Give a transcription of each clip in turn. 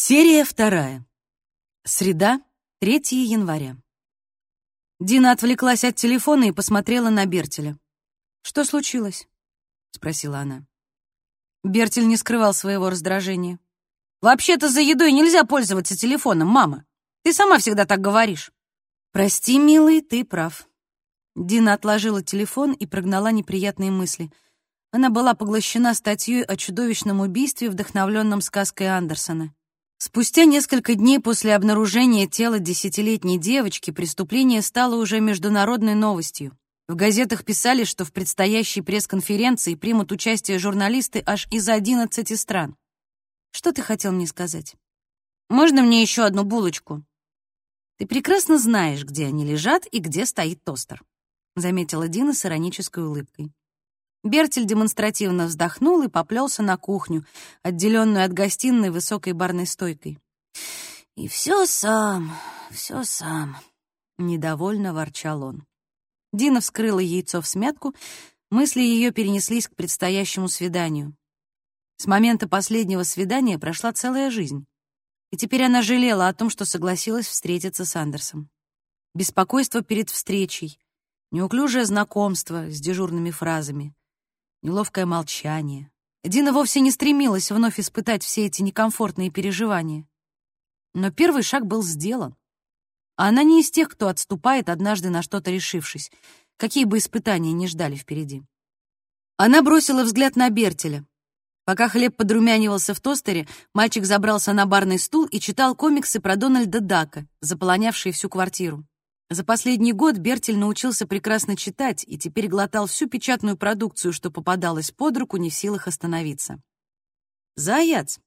Серия вторая. Среда, 3 января. Дина отвлеклась от телефона и посмотрела на Бертеля. «Что случилось?» — спросила она. Бертель не скрывал своего раздражения. «Вообще-то за едой нельзя пользоваться телефоном, мама. Ты сама всегда так говоришь». «Прости, милый, ты прав». Дина отложила телефон и прогнала неприятные мысли. Она была поглощена статьей о чудовищном убийстве, вдохновленном сказкой Андерсона. Спустя несколько дней после обнаружения тела десятилетней девочки преступление стало уже международной новостью. В газетах писали, что в предстоящей пресс-конференции примут участие журналисты аж из 11 стран. Что ты хотел мне сказать? Можно мне еще одну булочку? Ты прекрасно знаешь, где они лежат и где стоит тостер, заметила Дина с иронической улыбкой. Бертель демонстративно вздохнул и поплелся на кухню, отделенную от гостиной высокой барной стойкой. «И все сам, все сам», — недовольно ворчал он. Дина вскрыла яйцо в смятку, мысли ее перенеслись к предстоящему свиданию. С момента последнего свидания прошла целая жизнь, и теперь она жалела о том, что согласилась встретиться с Андерсом. Беспокойство перед встречей, неуклюжее знакомство с дежурными фразами, неловкое молчание. Дина вовсе не стремилась вновь испытать все эти некомфортные переживания. Но первый шаг был сделан. Она не из тех, кто отступает, однажды на что-то решившись, какие бы испытания ни ждали впереди. Она бросила взгляд на Бертеля. Пока хлеб подрумянивался в тостере, мальчик забрался на барный стул и читал комиксы про Дональда Дака, заполонявшие всю квартиру. За последний год Бертель научился прекрасно читать и теперь глотал всю печатную продукцию, что попадалась под руку, не в силах остановиться. «Заяц!»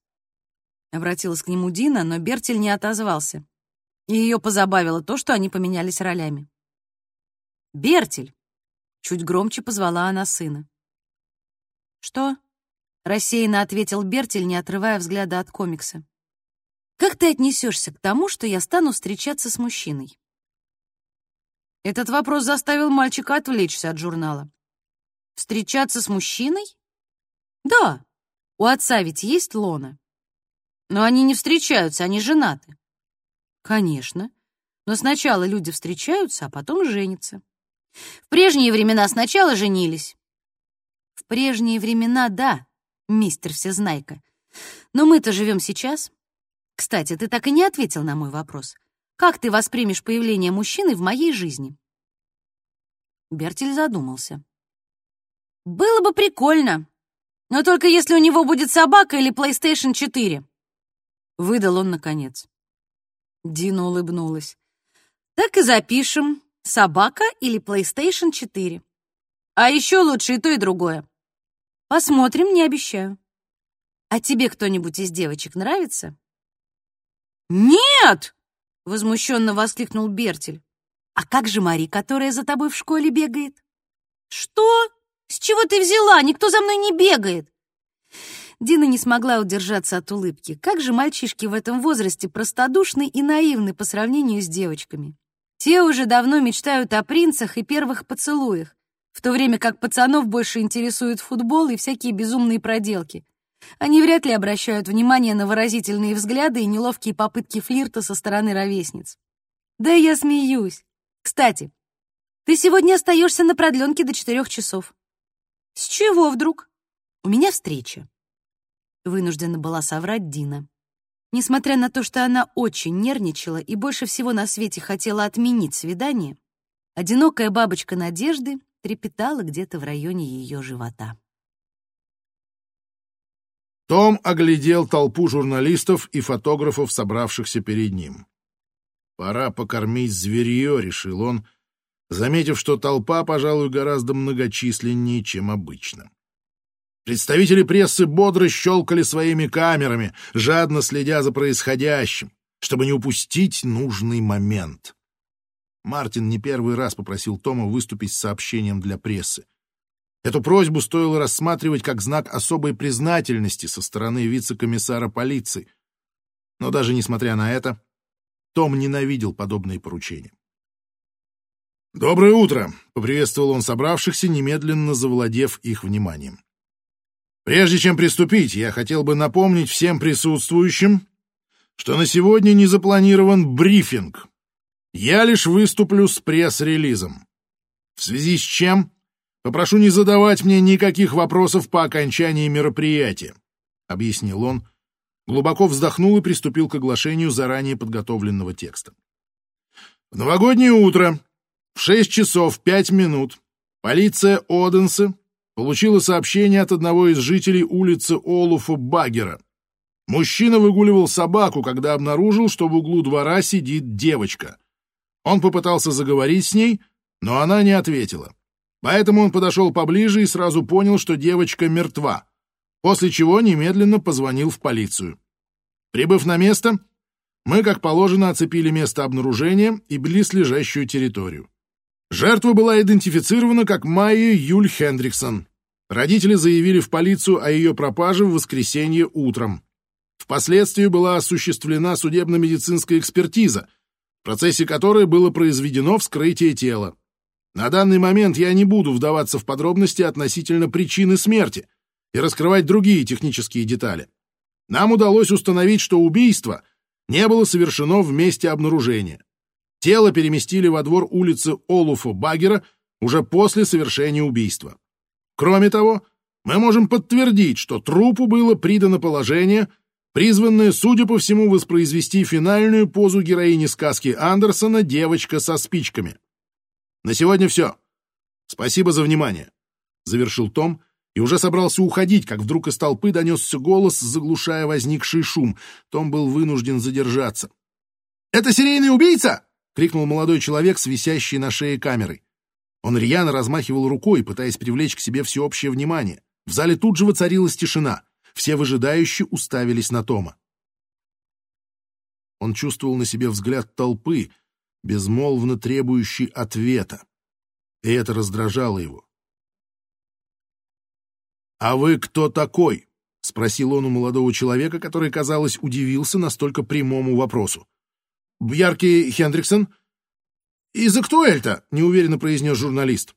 — обратилась к нему Дина, но Бертель не отозвался. И ее позабавило то, что они поменялись ролями. «Бертель!» — чуть громче позвала она сына. «Что?» — рассеянно ответил Бертель, не отрывая взгляда от комикса. «Как ты отнесешься к тому, что я стану встречаться с мужчиной?» Этот вопрос заставил мальчика отвлечься от журнала. Встречаться с мужчиной? Да, у отца ведь есть лона. Но они не встречаются, они женаты. Конечно, но сначала люди встречаются, а потом женятся. В прежние времена сначала женились. В прежние времена, да, мистер Всезнайка. Но мы-то живем сейчас. Кстати, ты так и не ответил на мой вопрос. Как ты воспримешь появление мужчины в моей жизни?» Бертель задумался. «Было бы прикольно, но только если у него будет собака или PlayStation 4», — выдал он наконец. Дина улыбнулась. «Так и запишем. Собака или PlayStation 4. А еще лучше и то, и другое. Посмотрим, не обещаю. А тебе кто-нибудь из девочек нравится?» «Нет!» — возмущенно воскликнул Бертель. «А как же Мари, которая за тобой в школе бегает?» «Что? С чего ты взяла? Никто за мной не бегает!» Дина не смогла удержаться от улыбки. Как же мальчишки в этом возрасте простодушны и наивны по сравнению с девочками. Те уже давно мечтают о принцах и первых поцелуях, в то время как пацанов больше интересует футбол и всякие безумные проделки. Они вряд ли обращают внимание на выразительные взгляды и неловкие попытки флирта со стороны ровесниц. Да я смеюсь. Кстати, ты сегодня остаешься на продленке до четырех часов. С чего вдруг? У меня встреча. Вынуждена была соврать Дина. Несмотря на то, что она очень нервничала и больше всего на свете хотела отменить свидание, одинокая бабочка надежды трепетала где-то в районе ее живота. Том оглядел толпу журналистов и фотографов, собравшихся перед ним. «Пора покормить зверье», — решил он, заметив, что толпа, пожалуй, гораздо многочисленнее, чем обычно. Представители прессы бодро щелкали своими камерами, жадно следя за происходящим, чтобы не упустить нужный момент. Мартин не первый раз попросил Тома выступить с сообщением для прессы. Эту просьбу стоило рассматривать как знак особой признательности со стороны вице-комиссара полиции. Но даже несмотря на это, том ненавидел подобные поручения. «Доброе утро!» — поприветствовал он собравшихся, немедленно завладев их вниманием. «Прежде чем приступить, я хотел бы напомнить всем присутствующим, что на сегодня не запланирован брифинг. Я лишь выступлю с пресс-релизом. В связи с чем попрошу не задавать мне никаких вопросов по окончании мероприятия, — объяснил он, глубоко вздохнул и приступил к оглашению заранее подготовленного текста. В новогоднее утро в 6 часов 5 минут полиция Оденса получила сообщение от одного из жителей улицы Олуфа Багера. Мужчина выгуливал собаку, когда обнаружил, что в углу двора сидит девочка. Он попытался заговорить с ней, но она не ответила. Поэтому он подошел поближе и сразу понял, что девочка мертва, после чего немедленно позвонил в полицию. Прибыв на место, мы, как положено, оцепили место обнаружения и близлежащую территорию. Жертва была идентифицирована как Майя Юль Хендриксон. Родители заявили в полицию о ее пропаже в воскресенье утром. Впоследствии была осуществлена судебно-медицинская экспертиза, в процессе которой было произведено вскрытие тела. На данный момент я не буду вдаваться в подробности относительно причины смерти и раскрывать другие технические детали. Нам удалось установить, что убийство не было совершено в месте обнаружения. Тело переместили во двор улицы Олуфа Багера уже после совершения убийства. Кроме того, мы можем подтвердить, что трупу было придано положение, призванное, судя по всему, воспроизвести финальную позу героини сказки Андерсона «Девочка со спичками». На сегодня все. Спасибо за внимание. Завершил Том и уже собрался уходить, как вдруг из толпы донесся голос, заглушая возникший шум. Том был вынужден задержаться. «Это серийный убийца!» — крикнул молодой человек с висящей на шее камерой. Он рьяно размахивал рукой, пытаясь привлечь к себе всеобщее внимание. В зале тут же воцарилась тишина. Все выжидающие уставились на Тома. Он чувствовал на себе взгляд толпы, безмолвно требующий ответа. И это раздражало его. «А вы кто такой?» — спросил он у молодого человека, который, казалось, удивился настолько прямому вопросу. «Бьярки Хендриксон?» «Из Актуэльта», — неуверенно произнес журналист.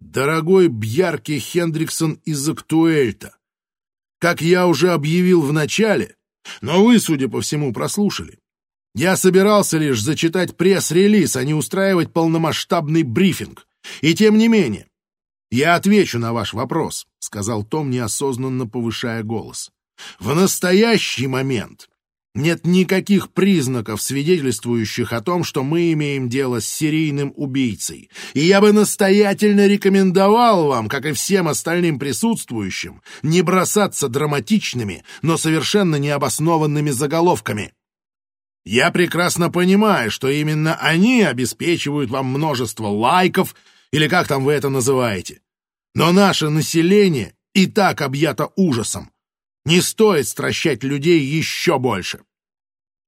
«Дорогой Бьярки Хендриксон из Актуэльта, как я уже объявил в начале, но вы, судя по всему, прослушали. Я собирался лишь зачитать пресс-релиз, а не устраивать полномасштабный брифинг. И тем не менее, «Я отвечу на ваш вопрос», — сказал Том, неосознанно повышая голос. «В настоящий момент нет никаких признаков, свидетельствующих о том, что мы имеем дело с серийным убийцей, и я бы настоятельно рекомендовал вам, как и всем остальным присутствующим, не бросаться драматичными, но совершенно необоснованными заголовками». Я прекрасно понимаю, что именно они обеспечивают вам множество лайков или как там вы это называете. Но наше население и так объято ужасом. Не стоит стращать людей еще больше.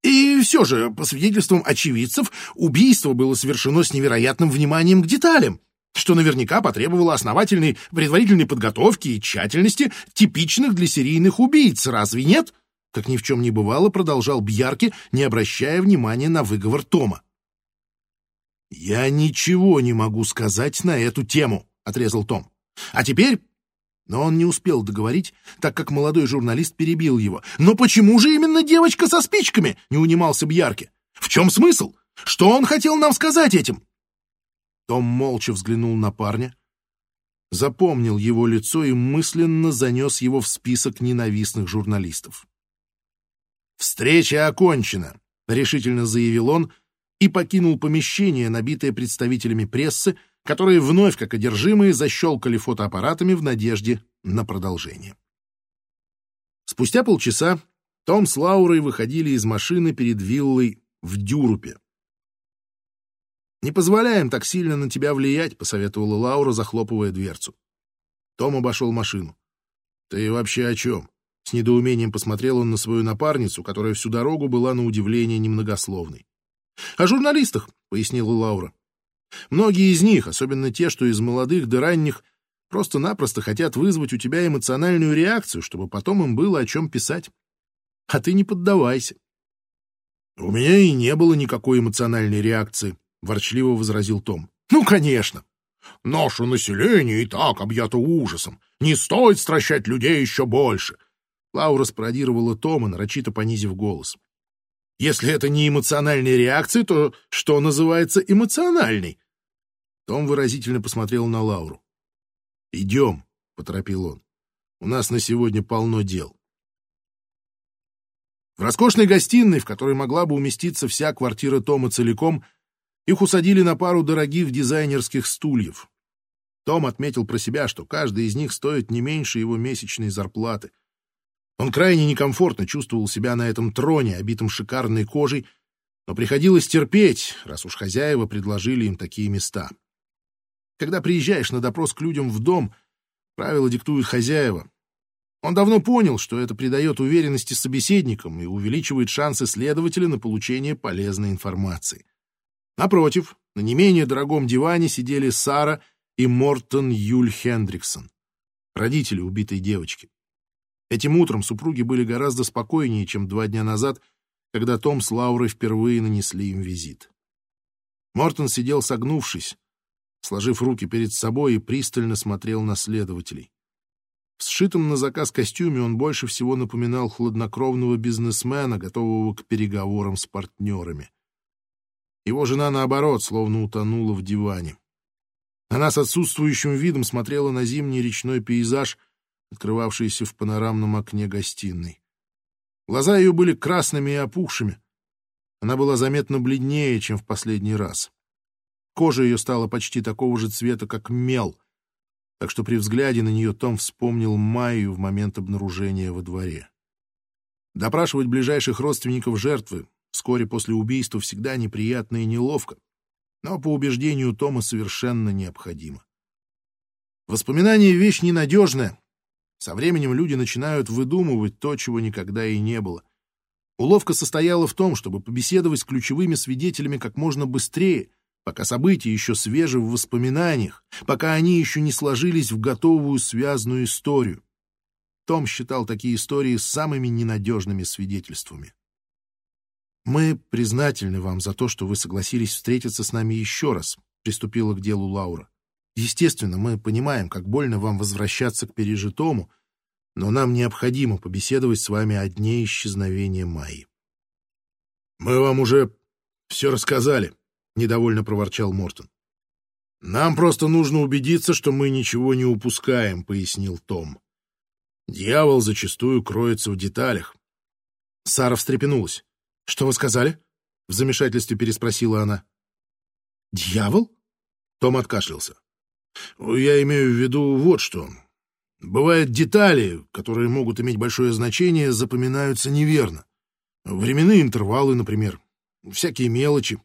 И все же, по свидетельствам очевидцев, убийство было совершено с невероятным вниманием к деталям, что наверняка потребовало основательной предварительной подготовки и тщательности, типичных для серийных убийц, разве нет? Как ни в чем не бывало, продолжал Бьярки, не обращая внимания на выговор Тома. «Я ничего не могу сказать на эту тему», — отрезал Том. А теперь... Но он не успел договорить, так как молодой журналист перебил его. «Но почему же именно девочка со спичками?» — не унимался Бьярки. «В чем смысл? Что он хотел нам сказать этим?» Том молча взглянул на парня, запомнил его лицо и мысленно занес его в список ненавистных журналистов. «Встреча окончена», — решительно заявил он и покинул помещение, набитое представителями прессы, которые вновь, как одержимые, защелкали фотоаппаратами в надежде на продолжение. Спустя полчаса Том с Лаурой выходили из машины перед виллой в Дюрупе. «Не позволяем так сильно на тебя влиять», — посоветовала Лаура, захлопывая дверцу. Том обошел машину. «Ты вообще о чем?» С недоумением посмотрел он на свою напарницу, которая всю дорогу была на удивление немногословной. «О журналистах», — пояснила Лаура. Многие из них, особенно те, что из молодых до ранних, просто-напросто хотят вызвать у тебя эмоциональную реакцию, чтобы потом им было о чем писать. А ты не поддавайся. — У меня и не было никакой эмоциональной реакции, — ворчливо возразил Том. — Ну, конечно. Наше население и так объято ужасом. Не стоит стращать людей еще больше. Лаура спародировала Тома, нарочито понизив голос. Если это не эмоциональная реакция, то что называется эмоциональной? Том выразительно посмотрел на Лауру. «Идем», — поторопил он. «У нас на сегодня полно дел». В роскошной гостиной, в которой могла бы уместиться вся квартира Тома целиком, их усадили на пару дорогих дизайнерских стульев. Том отметил про себя, что каждый из них стоит не меньше его месячной зарплаты — он крайне некомфортно чувствовал себя на этом троне, обитом шикарной кожей, но приходилось терпеть, раз уж хозяева предложили им такие места. Когда приезжаешь на допрос к людям в дом, правила диктуют хозяева. Он давно понял, что это придает уверенности собеседникам и увеличивает шансы следователя на получение полезной информации. Напротив, на не менее дорогом диване сидели Сара и Мортон Юль Хендриксон, родители убитой девочки. Этим утром супруги были гораздо спокойнее, чем два дня назад, когда Том с Лаурой впервые нанесли им визит. Мортон сидел согнувшись, сложив руки перед собой и пристально смотрел на следователей. В сшитом на заказ костюме он больше всего напоминал хладнокровного бизнесмена, готового к переговорам с партнерами. Его жена, наоборот, словно утонула в диване. Она с отсутствующим видом смотрела на зимний речной пейзаж, открывавшейся в панорамном окне гостиной. Глаза ее были красными и опухшими. Она была заметно бледнее, чем в последний раз. Кожа ее стала почти такого же цвета, как мел, так что при взгляде на нее Том вспомнил Майю в момент обнаружения во дворе. Допрашивать ближайших родственников жертвы вскоре после убийства всегда неприятно и неловко, но по убеждению Тома совершенно необходимо. Воспоминание — вещь ненадежная, со временем люди начинают выдумывать то, чего никогда и не было. Уловка состояла в том, чтобы побеседовать с ключевыми свидетелями как можно быстрее, пока события еще свежи в воспоминаниях, пока они еще не сложились в готовую связанную историю. Том считал такие истории самыми ненадежными свидетельствами. «Мы признательны вам за то, что вы согласились встретиться с нами еще раз», — приступила к делу Лаура. Естественно, мы понимаем, как больно вам возвращаться к пережитому, но нам необходимо побеседовать с вами о дне исчезновения Майи. — Мы вам уже все рассказали, — недовольно проворчал Мортон. — Нам просто нужно убедиться, что мы ничего не упускаем, — пояснил Том. Дьявол зачастую кроется в деталях. Сара встрепенулась. — Что вы сказали? — в замешательстве переспросила она. — Дьявол? Том откашлялся. Я имею в виду вот что. Бывают детали, которые могут иметь большое значение, запоминаются неверно. Временные интервалы, например. Всякие мелочи.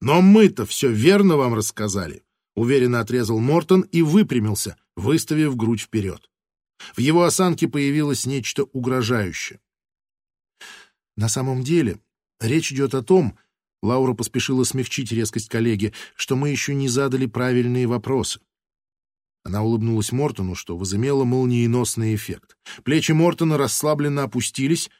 Но мы-то все верно вам рассказали. Уверенно отрезал Мортон и выпрямился, выставив грудь вперед. В его осанке появилось нечто угрожающее. На самом деле, речь идет о том, Лаура поспешила смягчить резкость коллеги, что мы еще не задали правильные вопросы. Она улыбнулась Мортону, что возымело молниеносный эффект. Плечи Мортона расслабленно опустились.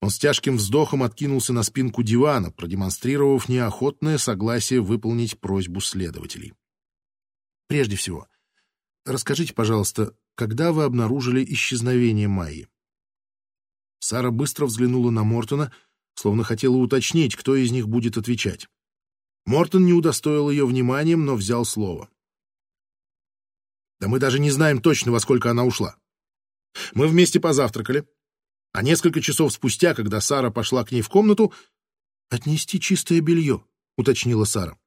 Он с тяжким вздохом откинулся на спинку дивана, продемонстрировав неохотное согласие выполнить просьбу следователей. «Прежде всего, расскажите, пожалуйста, когда вы обнаружили исчезновение Майи?» Сара быстро взглянула на Мортона — словно хотела уточнить, кто из них будет отвечать. Мортон не удостоил ее вниманием, но взял слово. «Да мы даже не знаем точно, во сколько она ушла. Мы вместе позавтракали, а несколько часов спустя, когда Сара пошла к ней в комнату, отнести чистое белье», — уточнила Сара.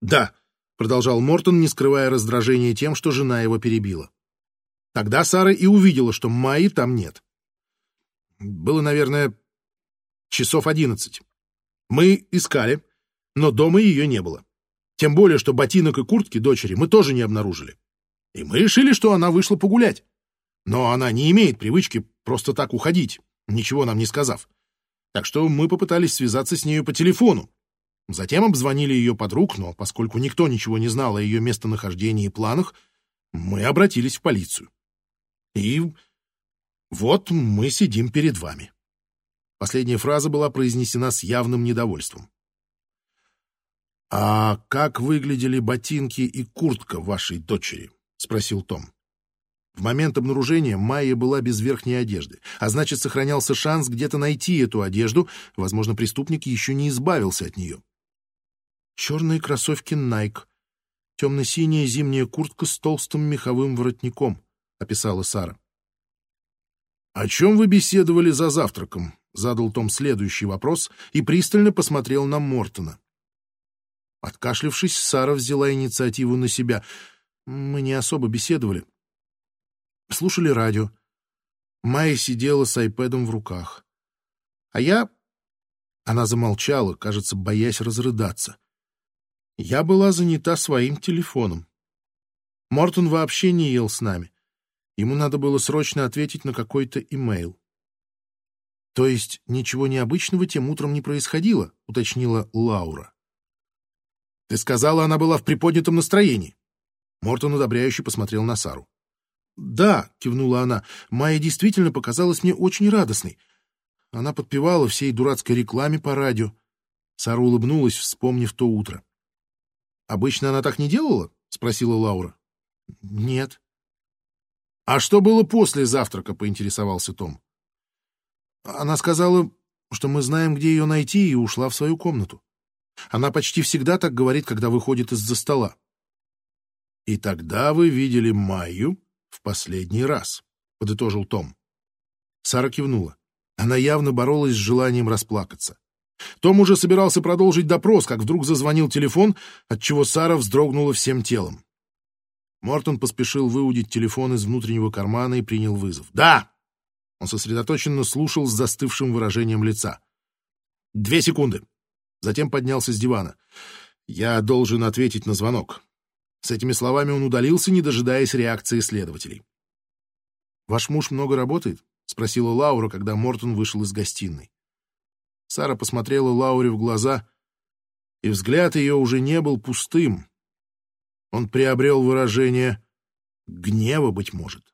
«Да», — продолжал Мортон, не скрывая раздражения тем, что жена его перебила. Тогда Сара и увидела, что Майи там нет. Было, наверное, часов одиннадцать. Мы искали, но дома ее не было. Тем более, что ботинок и куртки дочери мы тоже не обнаружили. И мы решили, что она вышла погулять. Но она не имеет привычки просто так уходить, ничего нам не сказав. Так что мы попытались связаться с нею по телефону. Затем обзвонили ее подруг, но поскольку никто ничего не знал о ее местонахождении и планах, мы обратились в полицию. И вот мы сидим перед вами. Последняя фраза была произнесена с явным недовольством. «А как выглядели ботинки и куртка вашей дочери?» — спросил Том. В момент обнаружения Майя была без верхней одежды, а значит, сохранялся шанс где-то найти эту одежду, возможно, преступник еще не избавился от нее. Черные кроссовки Nike, темно-синяя зимняя куртка с толстым меховым воротником, — описала Сара. — О чем вы беседовали за завтраком? — задал Том следующий вопрос и пристально посмотрел на Мортона. Откашлившись, Сара взяла инициативу на себя. Мы не особо беседовали. Слушали радио. Майя сидела с айпэдом в руках. А я... Она замолчала, кажется, боясь разрыдаться. Я была занята своим телефоном. Мортон вообще не ел с нами. Ему надо было срочно ответить на какой-то имейл. То есть ничего необычного тем утром не происходило, уточнила Лаура. Ты сказала, она была в приподнятом настроении. Мортон одобряюще посмотрел на Сару. «Да», — кивнула она, — «Майя действительно показалась мне очень радостной. Она подпевала всей дурацкой рекламе по радио». Сара улыбнулась, вспомнив то утро. «Обычно она так не делала?» — спросила Лаура. «Нет». «А что было после завтрака?» — поинтересовался Том. Она сказала, что мы знаем, где ее найти, и ушла в свою комнату. Она почти всегда так говорит, когда выходит из-за стола. «И тогда вы видели Майю в последний раз», — подытожил Том. Сара кивнула. Она явно боролась с желанием расплакаться. Том уже собирался продолжить допрос, как вдруг зазвонил телефон, отчего Сара вздрогнула всем телом. Мортон поспешил выудить телефон из внутреннего кармана и принял вызов. «Да!» Он сосредоточенно слушал с застывшим выражением лица. «Две секунды!» Затем поднялся с дивана. «Я должен ответить на звонок». С этими словами он удалился, не дожидаясь реакции следователей. «Ваш муж много работает?» — спросила Лаура, когда Мортон вышел из гостиной. Сара посмотрела Лауре в глаза, и взгляд ее уже не был пустым. Он приобрел выражение гнева, быть может.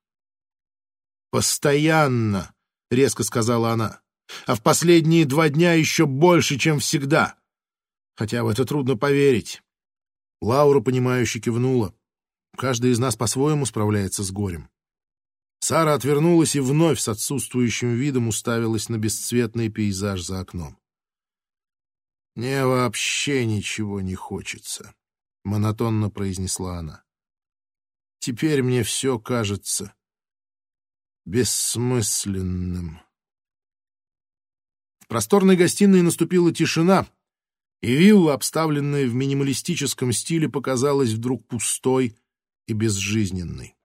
«Постоянно!» — резко сказала она. «А в последние два дня еще больше, чем всегда. Хотя в это трудно поверить». Лаура, понимающе кивнула. Каждый из нас по-своему справляется с горем. Сара отвернулась и вновь с отсутствующим видом уставилась на бесцветный пейзаж за окном. «Мне вообще ничего не хочется», — монотонно произнесла она. «Теперь мне все кажется бессмысленным». В просторной гостиной наступила тишина, и вилла, обставленная в минималистическом стиле, показалась вдруг пустой и безжизненной.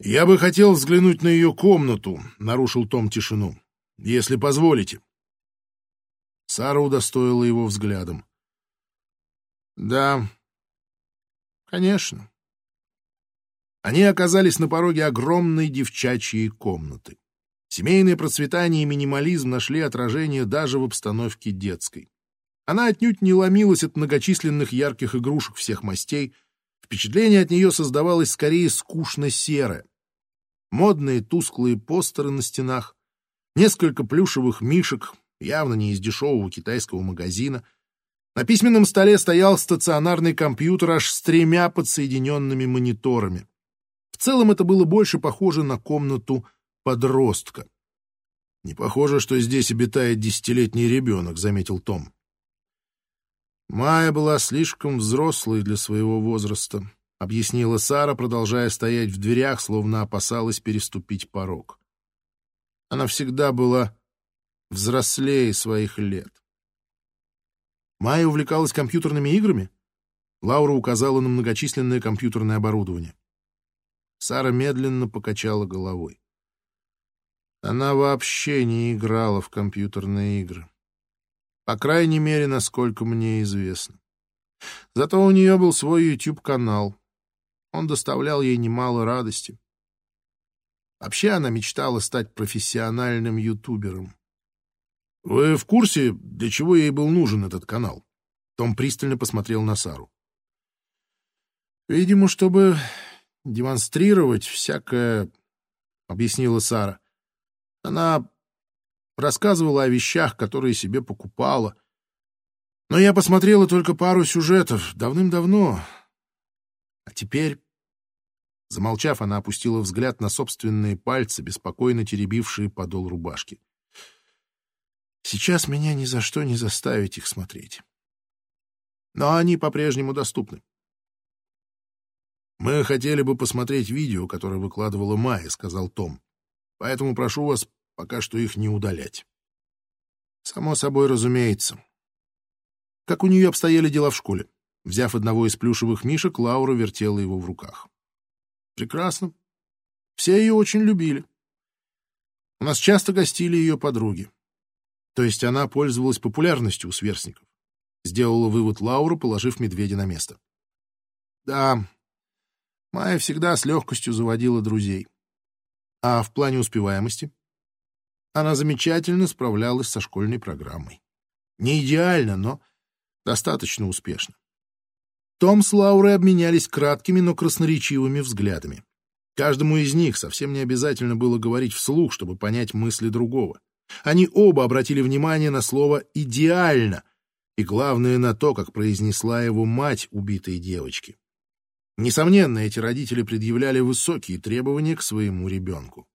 «Я бы хотел взглянуть на ее комнату», — нарушил Том тишину, — «если позволите». Сара удостоила его взглядом. «Да, конечно». Они оказались на пороге огромной девчачьей комнаты. Семейное процветание и минимализм нашли отражение даже в обстановке детской. Она отнюдь не ломилась от многочисленных ярких игрушек всех мастей. Впечатление от нее создавалось скорее скучно-серое. Модные тусклые постеры на стенах, несколько плюшевых мишек, явно не из дешевого китайского магазина. На письменном столе стоял стационарный компьютер аж с тремя подсоединенными мониторами. В целом это было больше похоже на комнату подростка. «Не похоже, что здесь обитает десятилетний ребенок», — заметил Том. Майя была слишком взрослой для своего возраста, — объяснила Сара, продолжая стоять в дверях, словно опасалась переступить порог. Она всегда была взрослее своих лет. Майя увлекалась компьютерными играми? Лаура указала на многочисленное компьютерное оборудование. Сара медленно покачала головой. Она вообще не играла в компьютерные игры. По крайней мере, насколько мне известно. Зато у нее был свой YouTube-канал. Он доставлял ей немало радости. Вообще она мечтала стать профессиональным ютубером. «Вы в курсе, для чего ей был нужен этот канал?» Том пристально посмотрел на Сару. «Видимо, чтобы демонстрировать всякое...» — объяснила Сара. Она рассказывала о вещах, которые себе покупала. Но я посмотрела только пару сюжетов давным-давно. А теперь... Замолчав, она опустила взгляд на собственные пальцы, беспокойно теребившие подол рубашки. Сейчас меня ни за что не заставить их смотреть. Но они по-прежнему доступны. «Мы хотели бы посмотреть видео, которое выкладывала Майя», — сказал Том. «Поэтому прошу вас пока что их не удалять». «Само собой, разумеется». Как у нее обстояли дела в школе? Взяв одного из плюшевых мишек, Лаура вертела его в руках. «Прекрасно. Все ее очень любили. У нас часто гостили ее подруги. То есть она пользовалась популярностью у сверстников. Сделала вывод Лаура, положив медведя на место. Да, Майя всегда с легкостью заводила друзей. А в плане успеваемости? Она замечательно справлялась со школьной программой. Не идеально, но достаточно успешно. Том с Лаурой обменялись краткими, но красноречивыми взглядами. Каждому из них совсем не обязательно было говорить вслух, чтобы понять мысли другого. Они оба обратили внимание на слово «идеально» и, главное, на то, как произнесла его мать убитой девочки. Несомненно, эти родители предъявляли высокие требования к своему ребенку.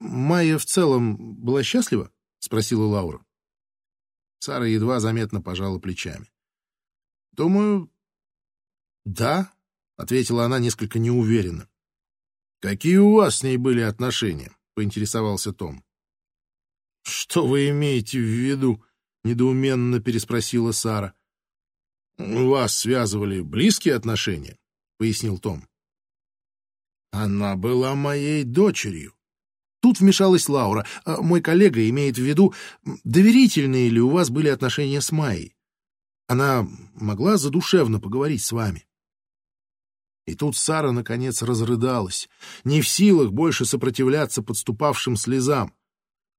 «Майя в целом была счастлива?» — спросила Лаура. Сара едва заметно пожала плечами. «Думаю, да», — ответила она несколько неуверенно. «Какие у вас с ней были отношения?» — поинтересовался Том. «Что вы имеете в виду?» — недоуменно переспросила Сара. «Вас связывали близкие отношения?» — пояснил Том. «Она была моей дочерью». Тут вмешалась Лаура. «А «Мой коллега имеет в виду, доверительные ли у вас были отношения с Майей? Она могла задушевно поговорить с вами?» И тут Сара, наконец, разрыдалась, не в силах больше сопротивляться подступавшим слезам.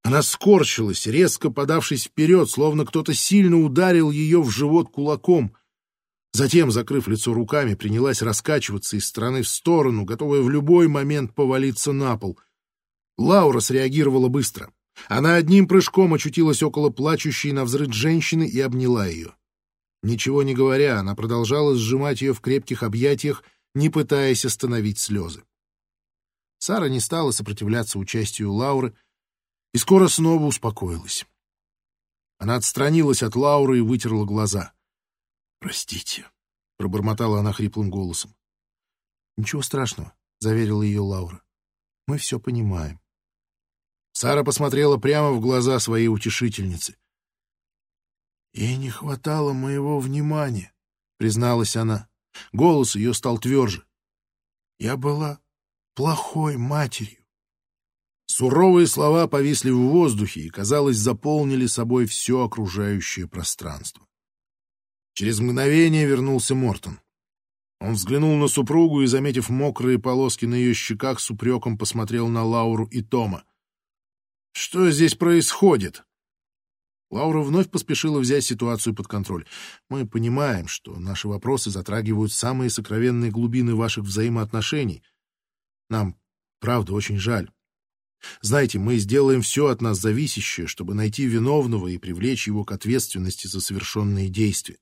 Она скорчилась, резко подавшись вперед, словно кто-то сильно ударил ее в живот кулаком. Затем, закрыв лицо руками, принялась раскачиваться из стороны в сторону, готовая в любой момент повалиться на пол. Лаура среагировала быстро. Она одним прыжком очутилась около плачущей на взрыв женщины и обняла ее. Ничего не говоря, она продолжала сжимать ее в крепких объятиях, не пытаясь остановить слезы. Сара не стала сопротивляться участию Лауры и скоро снова успокоилась. Она отстранилась от Лауры и вытерла глаза — «Простите», — пробормотала она хриплым голосом. «Ничего страшного», — заверила ее Лаура. «Мы все понимаем». Сара посмотрела прямо в глаза своей утешительницы. «Ей не хватало моего внимания», — призналась она. Голос ее стал тверже. «Я была плохой матерью». Суровые слова повисли в воздухе и, казалось, заполнили собой все окружающее пространство. Через мгновение вернулся Мортон. Он взглянул на супругу и, заметив мокрые полоски на ее щеках, с упреком посмотрел на Лауру и Тома. «Что здесь происходит?» Лаура вновь поспешила взять ситуацию под контроль. «Мы понимаем, что наши вопросы затрагивают самые сокровенные глубины ваших взаимоотношений. Нам, правда, очень жаль. Знаете, мы сделаем все от нас зависящее, чтобы найти виновного и привлечь его к ответственности за совершенные действия.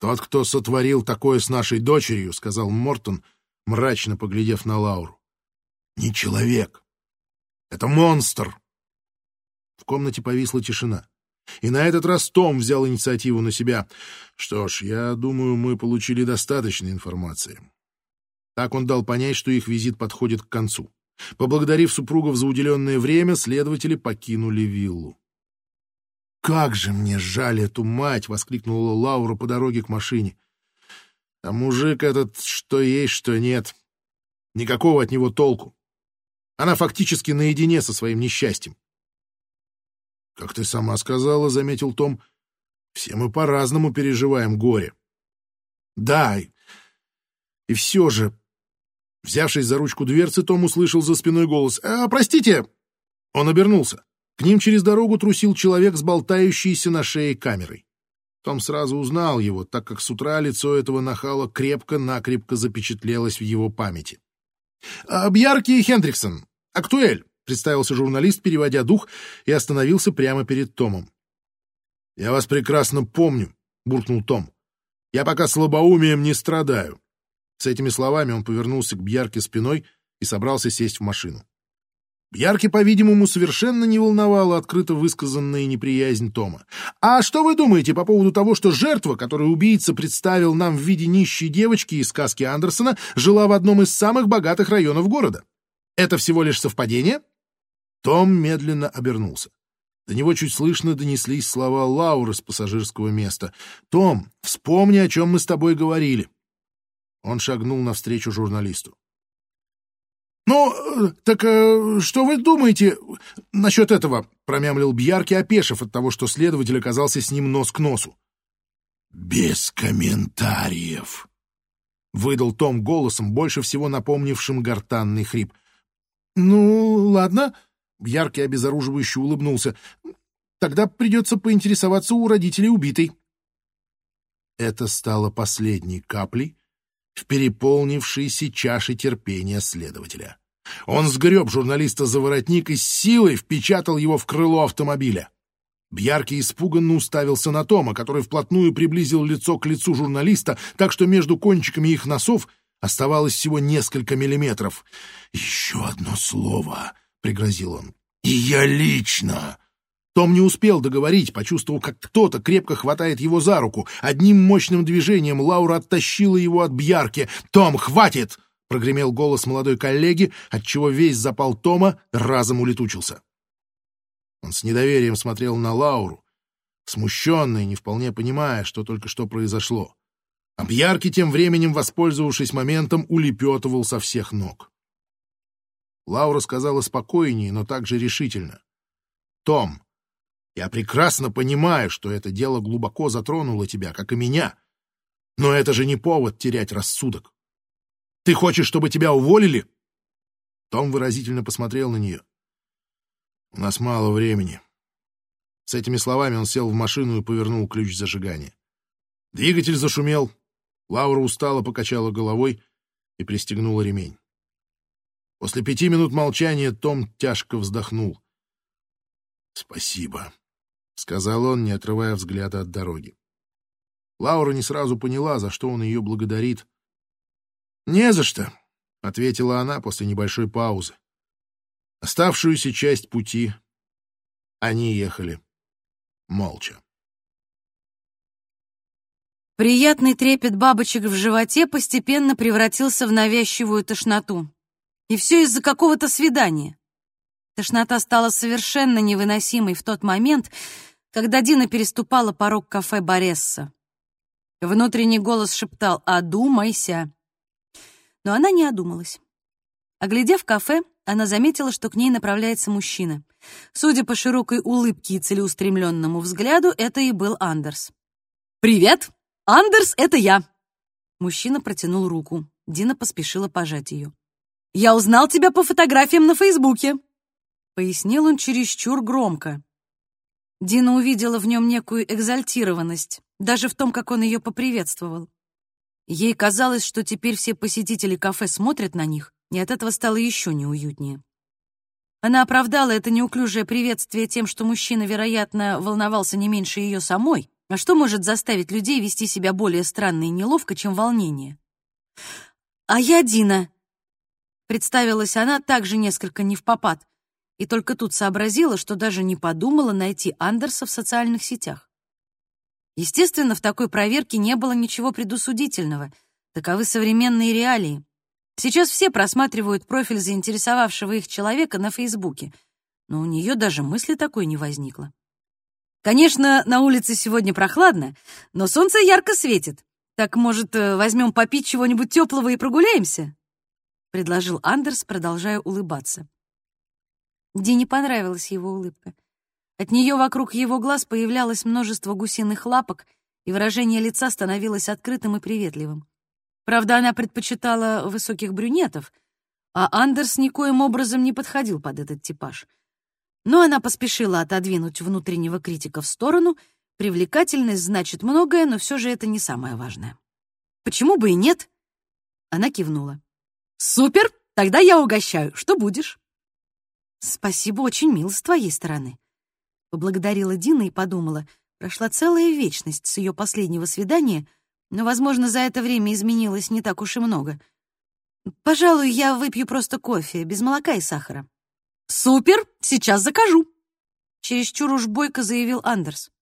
«Тот, кто сотворил такое с нашей дочерью», — сказал Мортон, мрачно поглядев на Лауру. «Не человек. Это монстр». В комнате повисла тишина. И на этот раз Том взял инициативу на себя. Что ж, я думаю, мы получили достаточно информации. Так он дал понять, что их визит подходит к концу. Поблагодарив супругов за уделенное время, следователи покинули виллу. «Как же мне жаль эту мать!» — воскликнула Лаура по дороге к машине. «А мужик этот что есть, что нет. Никакого от него толку. Она фактически наедине со своим несчастьем». «Как ты сама сказала», — заметил Том, — «все мы по-разному переживаем горе». «Да, и, все же...» Взявшись за ручку дверцы, Том услышал за спиной голос. «А, простите!» Он обернулся. К ним через дорогу трусил человек с болтающейся на шее камерой. Том сразу узнал его, так как с утра лицо этого нахала крепко-накрепко запечатлелось в его памяти. «Бьярки Хендриксон, актуэль!» — представился журналист, переводя дух, и остановился прямо перед Томом. «Я вас прекрасно помню», — буркнул Том. «Я пока слабоумием не страдаю. С этими словами он повернулся к Бьярке спиной и собрался сесть в машину. Бьярке, по-видимому, совершенно не волновала открыто высказанная неприязнь Тома. «А что вы думаете по поводу того, что жертва, которую убийца представил нам в виде нищей девочки из сказки Андерсона, жила в одном из самых богатых районов города? Это всего лишь совпадение?» Том медленно обернулся. До него чуть слышно донеслись слова Лауры с пассажирского места. «Том, вспомни, о чем мы с тобой говорили». Он шагнул навстречу журналисту. «Ну, так э, что вы думаете насчет этого?» — промямлил Бьярки, опешив от того, что следователь оказался с ним нос к носу. «Без комментариев», — выдал Том голосом, больше всего напомнившим гортанный хрип. «Ну, ладно», — Бьярки обезоруживающе улыбнулся. «Тогда придется поинтересоваться у родителей убитой». Это стало последней каплей в переполнившейся чаше терпения следователя. Он сгреб журналиста за воротник и с силой впечатал его в крыло автомобиля. Бьярки испуганно уставился на Тома, который вплотную приблизил лицо к лицу журналиста, так что между кончиками их носов оставалось всего несколько миллиметров. «Еще одно слово», — пригрозил он, — «и я лично». Том не успел договорить, почувствовал, как кто-то крепко хватает его за руку. Одним мощным движением Лаура оттащила его от Бьярки. «Том, хватит!» прогремел голос молодой коллеги, отчего весь запал Тома разом улетучился. Он с недоверием смотрел на Лауру, смущенный, не вполне понимая, что только что произошло. А Бьярки, тем временем, воспользовавшись моментом, улепетывал со всех ног. Лаура сказала спокойнее, но также решительно. «Том, я прекрасно понимаю, что это дело глубоко затронуло тебя, как и меня, но это же не повод терять рассудок. Ты хочешь, чтобы тебя уволили?» Том выразительно посмотрел на нее. «У нас мало времени». С этими словами он сел в машину и повернул ключ зажигания. Двигатель зашумел. Лаура устало покачала головой и пристегнула ремень. После пяти минут молчания Том тяжко вздохнул. «Спасибо», — сказал он, не отрывая взгляда от дороги. Лаура не сразу поняла, за что он ее благодарит, «Не за что», — ответила она после небольшой паузы. Оставшуюся часть пути они ехали молча. Приятный трепет бабочек в животе постепенно превратился в навязчивую тошноту. И все из-за какого-то свидания. Тошнота стала совершенно невыносимой в тот момент, когда Дина переступала порог кафе Боресса. Внутренний голос шептал «Одумайся!» но она не одумалась. Оглядев кафе, она заметила, что к ней направляется мужчина. Судя по широкой улыбке и целеустремленному взгляду, это и был Андерс. «Привет! Андерс, это я!» Мужчина протянул руку. Дина поспешила пожать ее. «Я узнал тебя по фотографиям на Фейсбуке!» Пояснил он чересчур громко. Дина увидела в нем некую экзальтированность, даже в том, как он ее поприветствовал. Ей казалось, что теперь все посетители кафе смотрят на них, и от этого стало еще неуютнее. Она оправдала это неуклюжее приветствие тем, что мужчина, вероятно, волновался не меньше ее самой, а что может заставить людей вести себя более странно и неловко, чем волнение? «А я Дина», — представилась она также несколько не в попад, и только тут сообразила, что даже не подумала найти Андерса в социальных сетях. Естественно, в такой проверке не было ничего предусудительного. Таковы современные реалии. Сейчас все просматривают профиль заинтересовавшего их человека на Фейсбуке, но у нее даже мысли такой не возникло. Конечно, на улице сегодня прохладно, но солнце ярко светит. Так, может, э, возьмем попить чего-нибудь теплого и прогуляемся? предложил Андерс, продолжая улыбаться. Дине понравилась его улыбка. От нее вокруг его глаз появлялось множество гусиных лапок, и выражение лица становилось открытым и приветливым. Правда, она предпочитала высоких брюнетов, а Андерс никоим образом не подходил под этот типаж. Но она поспешила отодвинуть внутреннего критика в сторону. Привлекательность значит многое, но все же это не самое важное. «Почему бы и нет?» Она кивнула. «Супер! Тогда я угощаю. Что будешь?» «Спасибо, очень мило с твоей стороны», Поблагодарила Дина и подумала, прошла целая вечность с ее последнего свидания, Но, возможно, за это время изменилось не так уж и много. Пожалуй, я выпью просто кофе, без молока и сахара. Супер, сейчас закажу. Чересчур уж бойко заявил Андерс.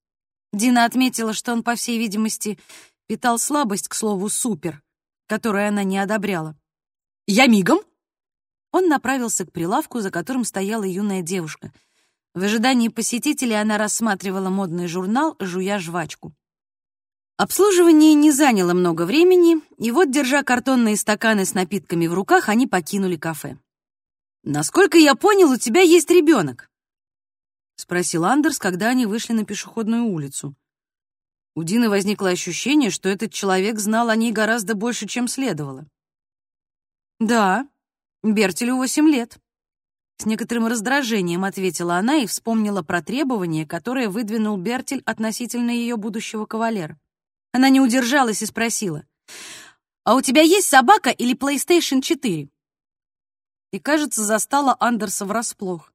Дина отметила, что он, по всей видимости, питал слабость к слову «супер», которую она не одобряла. «Я мигом!» Он направился к прилавку, за которым стояла юная девушка. В ожидании посетителей она рассматривала модный журнал, жуя жвачку. Обслуживание не заняло много времени, и вот, держа картонные стаканы с напитками в руках, они покинули кафе. «Насколько я понял, у тебя есть ребенок?» — спросил Андерс, когда они вышли на пешеходную улицу. У Дины возникло ощущение, что этот человек знал о ней гораздо больше, чем следовало. «Да, Бертелю восемь лет». С некоторым раздражением ответила она и вспомнила про требования, которые выдвинул Бертель относительно ее будущего кавалера. Она не удержалась и спросила, «А у тебя есть собака или PlayStation 4?» И, кажется, застала Андерса врасплох.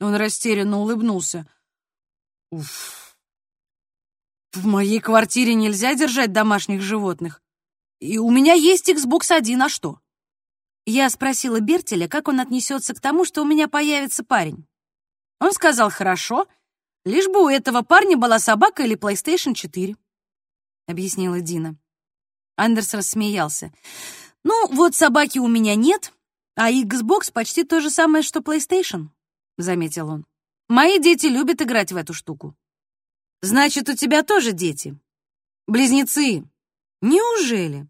Он растерянно улыбнулся. «Уф, в моей квартире нельзя держать домашних животных. И у меня есть Xbox One, а что?» Я спросила Бертеля, как он отнесется к тому, что у меня появится парень. Он сказал, хорошо, лишь бы у этого парня была собака или PlayStation 4, — объяснила Дина. Андерс рассмеялся. «Ну, вот собаки у меня нет, а Xbox почти то же самое, что PlayStation», — заметил он. «Мои дети любят играть в эту штуку». «Значит, у тебя тоже дети?» «Близнецы». «Неужели?»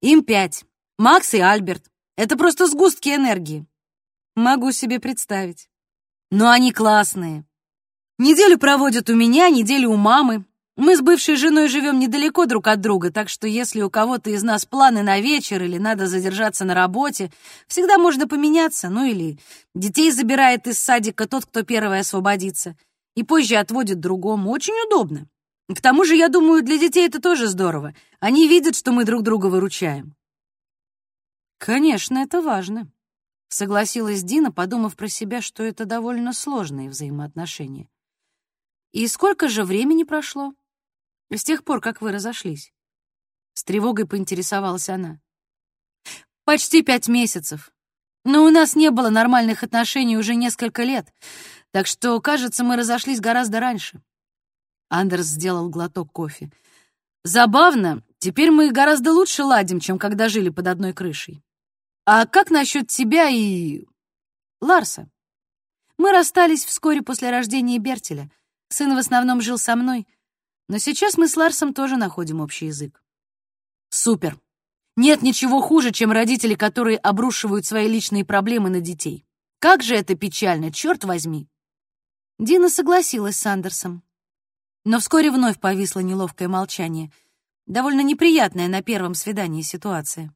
«Им пять. Макс и Альберт. Это просто сгустки энергии. Могу себе представить. Но они классные. Неделю проводят у меня, неделю у мамы. Мы с бывшей женой живем недалеко друг от друга, так что если у кого-то из нас планы на вечер или надо задержаться на работе, всегда можно поменяться, ну или детей забирает из садика тот, кто первый освободится, и позже отводит другому. Очень удобно. К тому же, я думаю, для детей это тоже здорово. Они видят, что мы друг друга выручаем. Конечно, это важно, согласилась Дина, подумав про себя, что это довольно сложные взаимоотношения. И сколько же времени прошло с тех пор, как вы разошлись? С тревогой поинтересовалась она. Почти пять месяцев. Но у нас не было нормальных отношений уже несколько лет, так что, кажется, мы разошлись гораздо раньше. Андерс сделал глоток кофе. Забавно, теперь мы гораздо лучше ладим, чем когда жили под одной крышей. А как насчет тебя и... Ларса? Мы расстались вскоре после рождения Бертеля. Сын в основном жил со мной. Но сейчас мы с Ларсом тоже находим общий язык. Супер. Нет ничего хуже, чем родители, которые обрушивают свои личные проблемы на детей. Как же это печально, черт возьми. Дина согласилась с Андерсом. Но вскоре вновь повисло неловкое молчание. Довольно неприятная на первом свидании ситуация.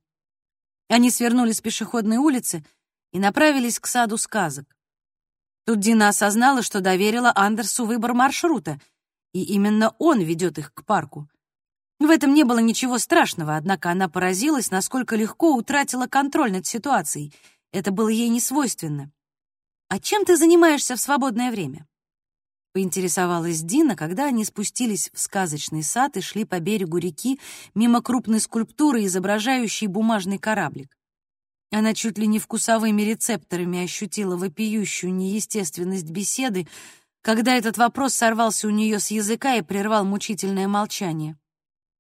Они свернули с пешеходной улицы и направились к саду сказок. Тут Дина осознала, что доверила Андерсу выбор маршрута, и именно он ведет их к парку. В этом не было ничего страшного, однако она поразилась, насколько легко утратила контроль над ситуацией. Это было ей не свойственно. «А чем ты занимаешься в свободное время?» Поинтересовалась Дина, когда они спустились в сказочный сад и шли по берегу реки мимо крупной скульптуры, изображающей бумажный кораблик. Она чуть ли не вкусовыми рецепторами ощутила вопиющую неестественность беседы, когда этот вопрос сорвался у нее с языка и прервал мучительное молчание.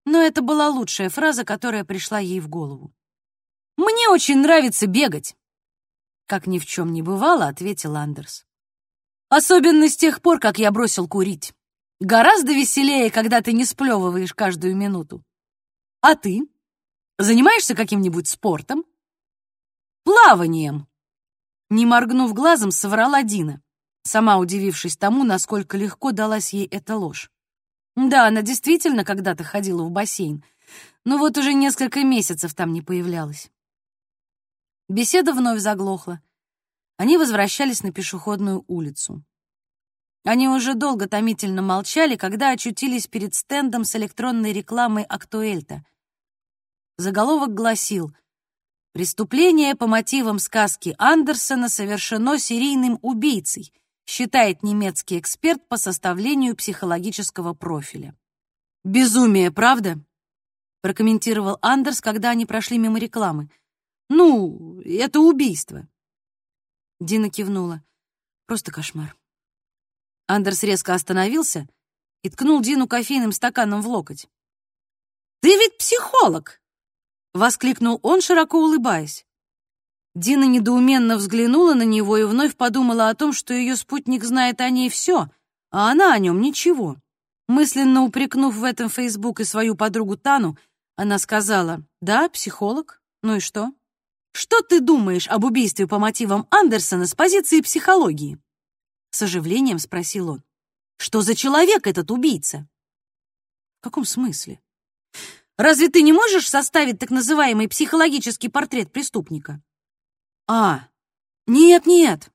Но это была лучшая фраза, которая пришла ей в голову. «Мне очень нравится бегать», — как ни в чем не бывало, ответил Андерс. Особенно с тех пор, как я бросил курить. Гораздо веселее, когда ты не сплевываешь каждую минуту. А ты? Занимаешься каким-нибудь спортом? Плаванием. Не моргнув глазом, соврала Дина, сама удивившись тому, насколько легко далась ей эта ложь. Да, она действительно когда-то ходила в бассейн, но вот уже несколько месяцев там не появлялась. Беседа вновь заглохла. Они возвращались на пешеходную улицу. Они уже долго томительно молчали, когда очутились перед стендом с электронной рекламой «Актуэльта». Заголовок гласил «Преступление по мотивам сказки Андерсена совершено серийным убийцей», считает немецкий эксперт по составлению психологического профиля. Безумие, правда? прокомментировал Андерс, когда они прошли мимо рекламы. Ну, это убийство. Дина кивнула. Просто кошмар. Андерс резко остановился и ткнул Дину кофейным стаканом в локоть. «Ты ведь психолог!» — воскликнул он, широко улыбаясь. Дина недоуменно взглянула на него и вновь подумала о том, что ее спутник знает о ней все, а она о нем ничего. Мысленно упрекнув в этом Фейсбук и свою подругу Тану, она сказала, «Да, психолог. Ну и что?» «Что ты думаешь об убийстве по мотивам Андерсона с позиции психологии?» С оживлением спросил он. «Что за человек этот убийца?» «В каком смысле?» «Разве ты не можешь составить так называемый психологический портрет преступника?» «А, нет-нет,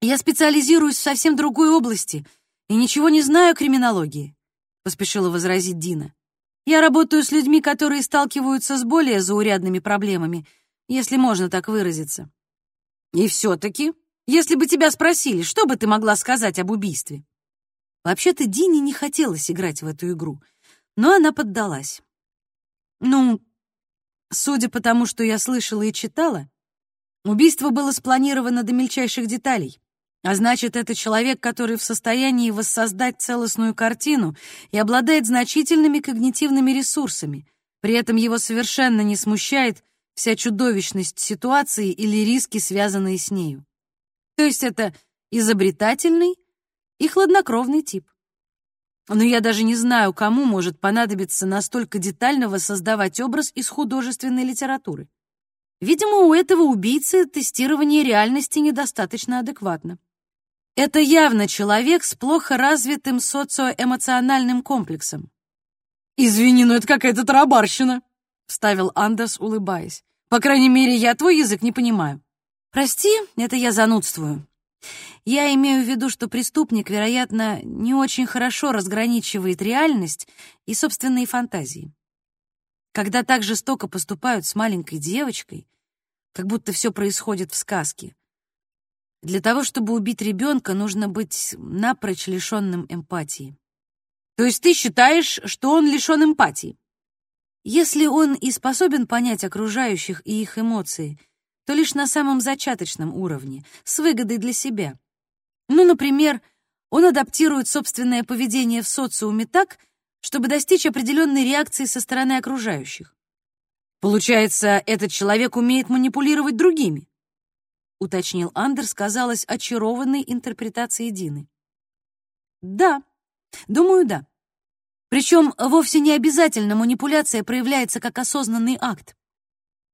я специализируюсь в совсем другой области и ничего не знаю о криминологии», — поспешила возразить Дина. «Я работаю с людьми, которые сталкиваются с более заурядными проблемами, если можно так выразиться. И все-таки, если бы тебя спросили, что бы ты могла сказать об убийстве?» Вообще-то Дине не хотелось играть в эту игру, но она поддалась. «Ну, судя по тому, что я слышала и читала, Убийство было спланировано до мельчайших деталей. А значит, это человек, который в состоянии воссоздать целостную картину и обладает значительными когнитивными ресурсами. При этом его совершенно не смущает вся чудовищность ситуации или риски, связанные с нею. То есть это изобретательный и хладнокровный тип. Но я даже не знаю, кому может понадобиться настолько детально воссоздавать образ из художественной литературы. Видимо, у этого убийцы тестирование реальности недостаточно адекватно. Это явно человек с плохо развитым социоэмоциональным комплексом. «Извини, но это какая-то тарабарщина», — вставил Андерс, улыбаясь. «По крайней мере, я твой язык не понимаю». «Прости, это я занудствую. Я имею в виду, что преступник, вероятно, не очень хорошо разграничивает реальность и собственные фантазии. Когда так жестоко поступают с маленькой девочкой, как будто все происходит в сказке. Для того, чтобы убить ребенка, нужно быть напрочь лишенным эмпатии. То есть ты считаешь, что он лишен эмпатии? Если он и способен понять окружающих и их эмоции, то лишь на самом зачаточном уровне, с выгодой для себя. Ну, например, он адаптирует собственное поведение в социуме так, чтобы достичь определенной реакции со стороны окружающих. Получается, этот человек умеет манипулировать другими, уточнил Андерс, казалось, очарованной интерпретацией Дины. Да, думаю, да. Причем вовсе не обязательно манипуляция проявляется как осознанный акт.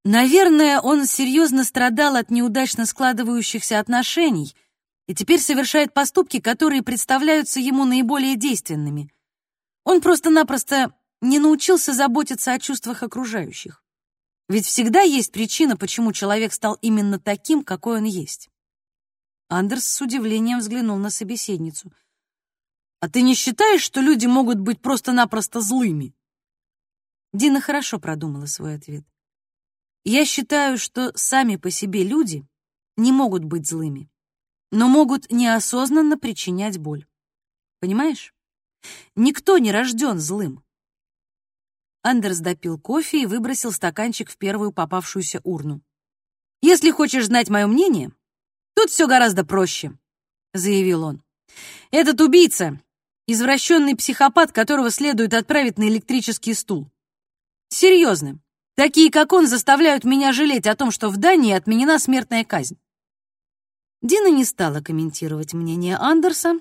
Наверное, он серьезно страдал от неудачно складывающихся отношений и теперь совершает поступки, которые представляются ему наиболее действенными. Он просто-напросто не научился заботиться о чувствах окружающих. Ведь всегда есть причина, почему человек стал именно таким, какой он есть. Андерс с удивлением взглянул на собеседницу. «А ты не считаешь, что люди могут быть просто-напросто злыми?» Дина хорошо продумала свой ответ. «Я считаю, что сами по себе люди не могут быть злыми, но могут неосознанно причинять боль. Понимаешь? Никто не рожден злым. Андерс допил кофе и выбросил стаканчик в первую попавшуюся урну. «Если хочешь знать мое мнение, тут все гораздо проще», — заявил он. «Этот убийца — извращенный психопат, которого следует отправить на электрический стул. Серьезно, такие, как он, заставляют меня жалеть о том, что в Дании отменена смертная казнь». Дина не стала комментировать мнение Андерса,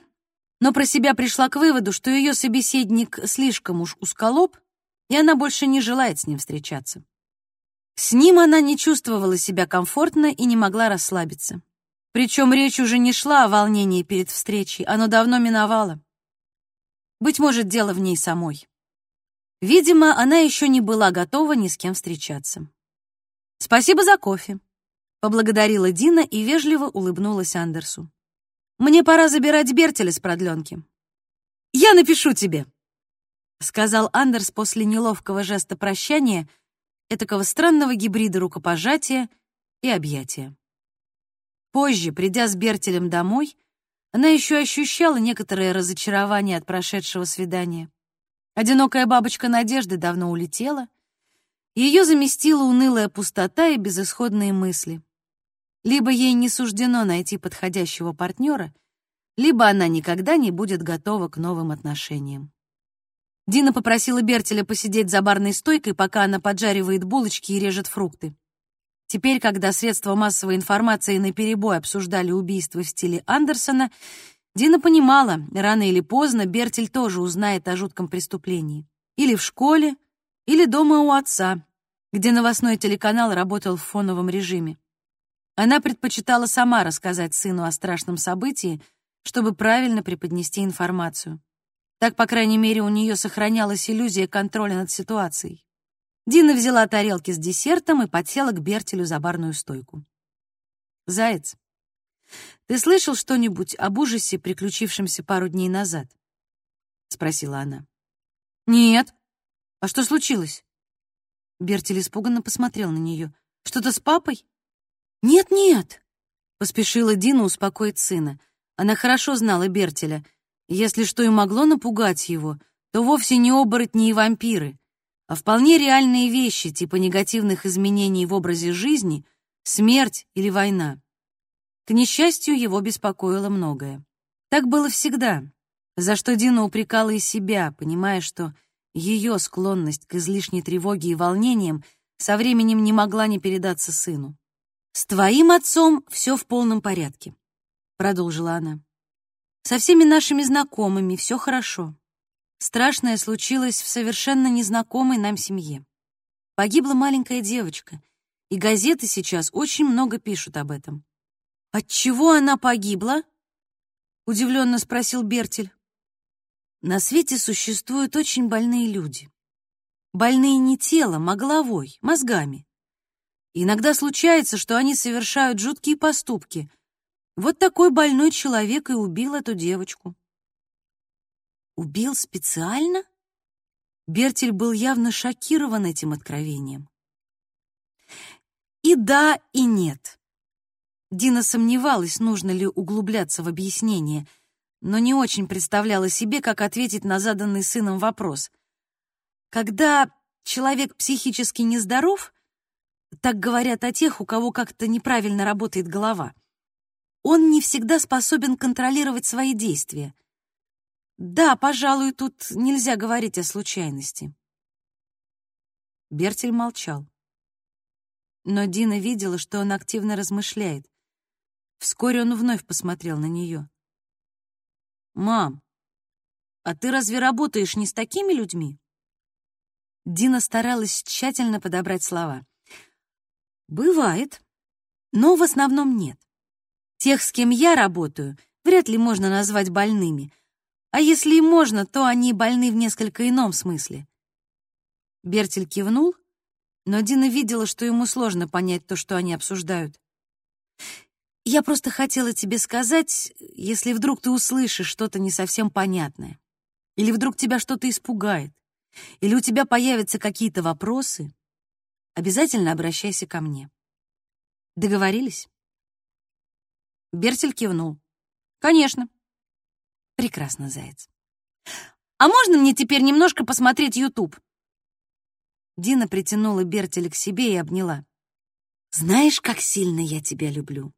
но про себя пришла к выводу, что ее собеседник слишком уж узколоб и она больше не желает с ним встречаться. С ним она не чувствовала себя комфортно и не могла расслабиться. Причем речь уже не шла о волнении перед встречей, оно давно миновало. Быть может, дело в ней самой. Видимо, она еще не была готова ни с кем встречаться. «Спасибо за кофе», — поблагодарила Дина и вежливо улыбнулась Андерсу. «Мне пора забирать Бертеля с продленки. Я напишу тебе», — сказал Андерс после неловкого жеста прощания, этакого странного гибрида рукопожатия и объятия. Позже, придя с Бертелем домой, она еще ощущала некоторое разочарование от прошедшего свидания. Одинокая бабочка Надежды давно улетела, Ее заместила унылая пустота и безысходные мысли. Либо ей не суждено найти подходящего партнера, либо она никогда не будет готова к новым отношениям. Дина попросила Бертеля посидеть за барной стойкой, пока она поджаривает булочки и режет фрукты. Теперь, когда средства массовой информации наперебой обсуждали убийство в стиле Андерсона, Дина понимала, рано или поздно Бертель тоже узнает о жутком преступлении. Или в школе, или дома у отца, где новостной телеканал работал в фоновом режиме. Она предпочитала сама рассказать сыну о страшном событии, чтобы правильно преподнести информацию. Так, по крайней мере, у нее сохранялась иллюзия контроля над ситуацией. Дина взяла тарелки с десертом и подсела к Бертелю за барную стойку. «Заяц, ты слышал что-нибудь об ужасе, приключившемся пару дней назад?» — спросила она. «Нет. А что случилось?» Бертель испуганно посмотрел на нее. «Что-то с папой?» «Нет-нет», — поспешила Дина успокоить сына. Она хорошо знала Бертеля. Если что и могло напугать его, то вовсе не оборотни и вампиры а вполне реальные вещи, типа негативных изменений в образе жизни, смерть или война. К несчастью, его беспокоило многое. Так было всегда, за что Дина упрекала и себя, понимая, что ее склонность к излишней тревоге и волнениям со временем не могла не передаться сыну. «С твоим отцом все в полном порядке», — продолжила она. «Со всеми нашими знакомыми все хорошо. Страшное случилось в совершенно незнакомой нам семье. Погибла маленькая девочка, и газеты сейчас очень много пишут об этом. От чего она погибла? удивленно спросил Бертель. На свете существуют очень больные люди. Больные не телом, а головой, мозгами. иногда случается, что они совершают жуткие поступки. Вот такой больной человек и убил эту девочку. Убил специально? Бертель был явно шокирован этим откровением. И да, и нет. Дина сомневалась, нужно ли углубляться в объяснение, но не очень представляла себе, как ответить на заданный сыном вопрос. Когда человек психически нездоров, так говорят о тех, у кого как-то неправильно работает голова, он не всегда способен контролировать свои действия — да, пожалуй, тут нельзя говорить о случайности. Бертель молчал. Но Дина видела, что он активно размышляет. Вскоре он вновь посмотрел на нее. «Мам, а ты разве работаешь не с такими людьми?» Дина старалась тщательно подобрать слова. «Бывает, но в основном нет. Тех, с кем я работаю, вряд ли можно назвать больными — а если и можно, то они больны в несколько ином смысле. Бертель кивнул, но Дина видела, что ему сложно понять то, что они обсуждают. «Я просто хотела тебе сказать, если вдруг ты услышишь что-то не совсем понятное, или вдруг тебя что-то испугает, или у тебя появятся какие-то вопросы, обязательно обращайся ко мне. Договорились?» Бертель кивнул. «Конечно. Прекрасно, заяц. А можно мне теперь немножко посмотреть YouTube? Дина притянула Бертеля к себе и обняла. Знаешь, как сильно я тебя люблю?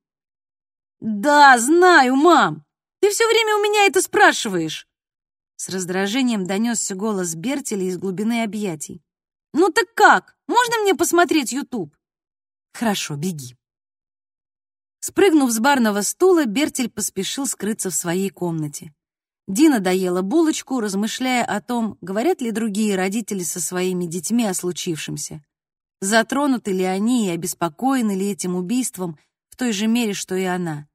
Да, знаю, мам. Ты все время у меня это спрашиваешь. С раздражением донесся голос Бертеля из глубины объятий. Ну так как? Можно мне посмотреть YouTube? Хорошо, беги. Спрыгнув с барного стула, Бертель поспешил скрыться в своей комнате. Дина доела булочку, размышляя о том, говорят ли другие родители со своими детьми о случившемся. Затронуты ли они и обеспокоены ли этим убийством в той же мере, что и она.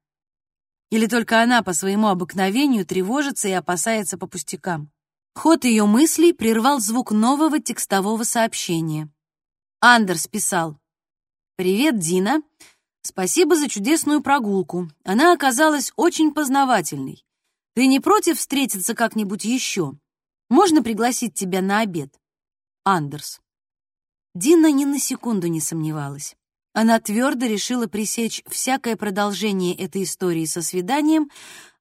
Или только она по своему обыкновению тревожится и опасается по пустякам. Ход ее мыслей прервал звук нового текстового сообщения. Андерс писал «Привет, Дина. Спасибо за чудесную прогулку. Она оказалась очень познавательной. Ты не против встретиться как-нибудь еще? Можно пригласить тебя на обед? Андерс. Дина ни на секунду не сомневалась. Она твердо решила пресечь всякое продолжение этой истории со свиданием,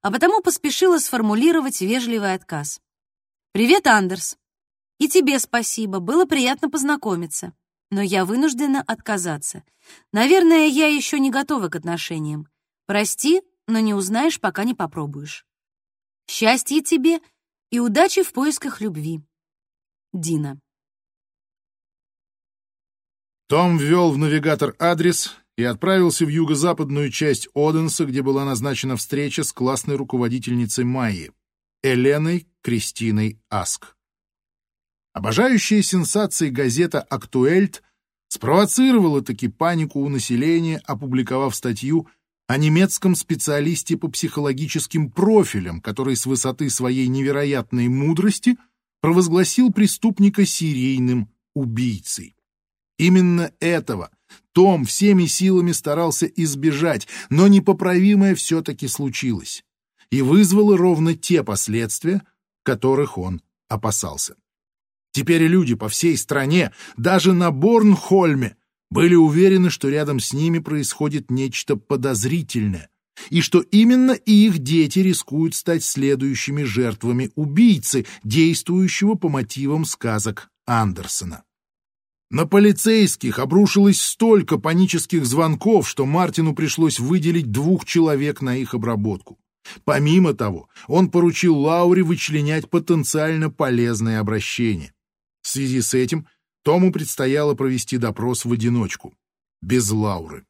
а потому поспешила сформулировать вежливый отказ. «Привет, Андерс. И тебе спасибо, было приятно познакомиться. но я вынуждена отказаться. Наверное, я еще не готова к отношениям. Прости, но не узнаешь, пока не попробуешь. Счастья тебе и удачи в поисках любви. Дина. Том ввел в навигатор адрес и отправился в юго-западную часть Оденса, где была назначена встреча с классной руководительницей Майи, Эленой Кристиной Аск. Обожающая сенсации газета «Актуэльт» спровоцировала таки панику у населения, опубликовав статью о немецком специалисте по психологическим профилям, который с высоты своей невероятной мудрости провозгласил преступника серийным убийцей. Именно этого Том всеми силами старался избежать, но непоправимое все-таки случилось и вызвало ровно те последствия, которых он опасался. Теперь люди по всей стране, даже на Борнхольме, были уверены, что рядом с ними происходит нечто подозрительное, и что именно их дети рискуют стать следующими жертвами убийцы, действующего по мотивам сказок Андерсона. На полицейских обрушилось столько панических звонков, что Мартину пришлось выделить двух человек на их обработку. Помимо того, он поручил Лауре вычленять потенциально полезные обращения. В связи с этим Тому предстояло провести допрос в одиночку, без Лауры.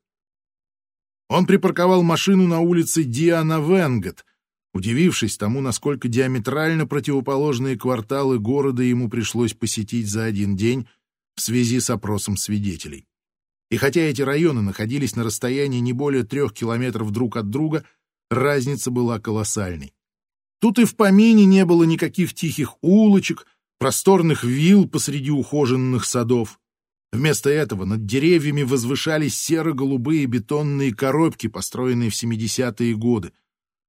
Он припарковал машину на улице Диана Венгет, удивившись тому, насколько диаметрально противоположные кварталы города ему пришлось посетить за один день в связи с опросом свидетелей. И хотя эти районы находились на расстоянии не более трех километров друг от друга, разница была колоссальной. Тут и в помине не было никаких тихих улочек, просторных вилл посреди ухоженных садов. Вместо этого над деревьями возвышались серо-голубые бетонные коробки, построенные в 70-е годы.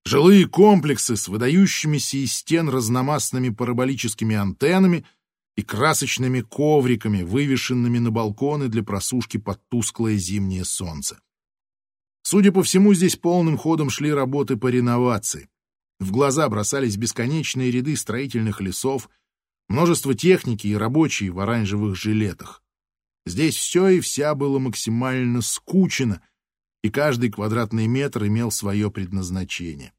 Жилые комплексы с выдающимися из стен разномастными параболическими антеннами и красочными ковриками, вывешенными на балконы для просушки под тусклое зимнее солнце. Судя по всему, здесь полным ходом шли работы по реновации. В глаза бросались бесконечные ряды строительных лесов — Множество техники и рабочие в оранжевых жилетах. Здесь все и вся было максимально скучно, и каждый квадратный метр имел свое предназначение.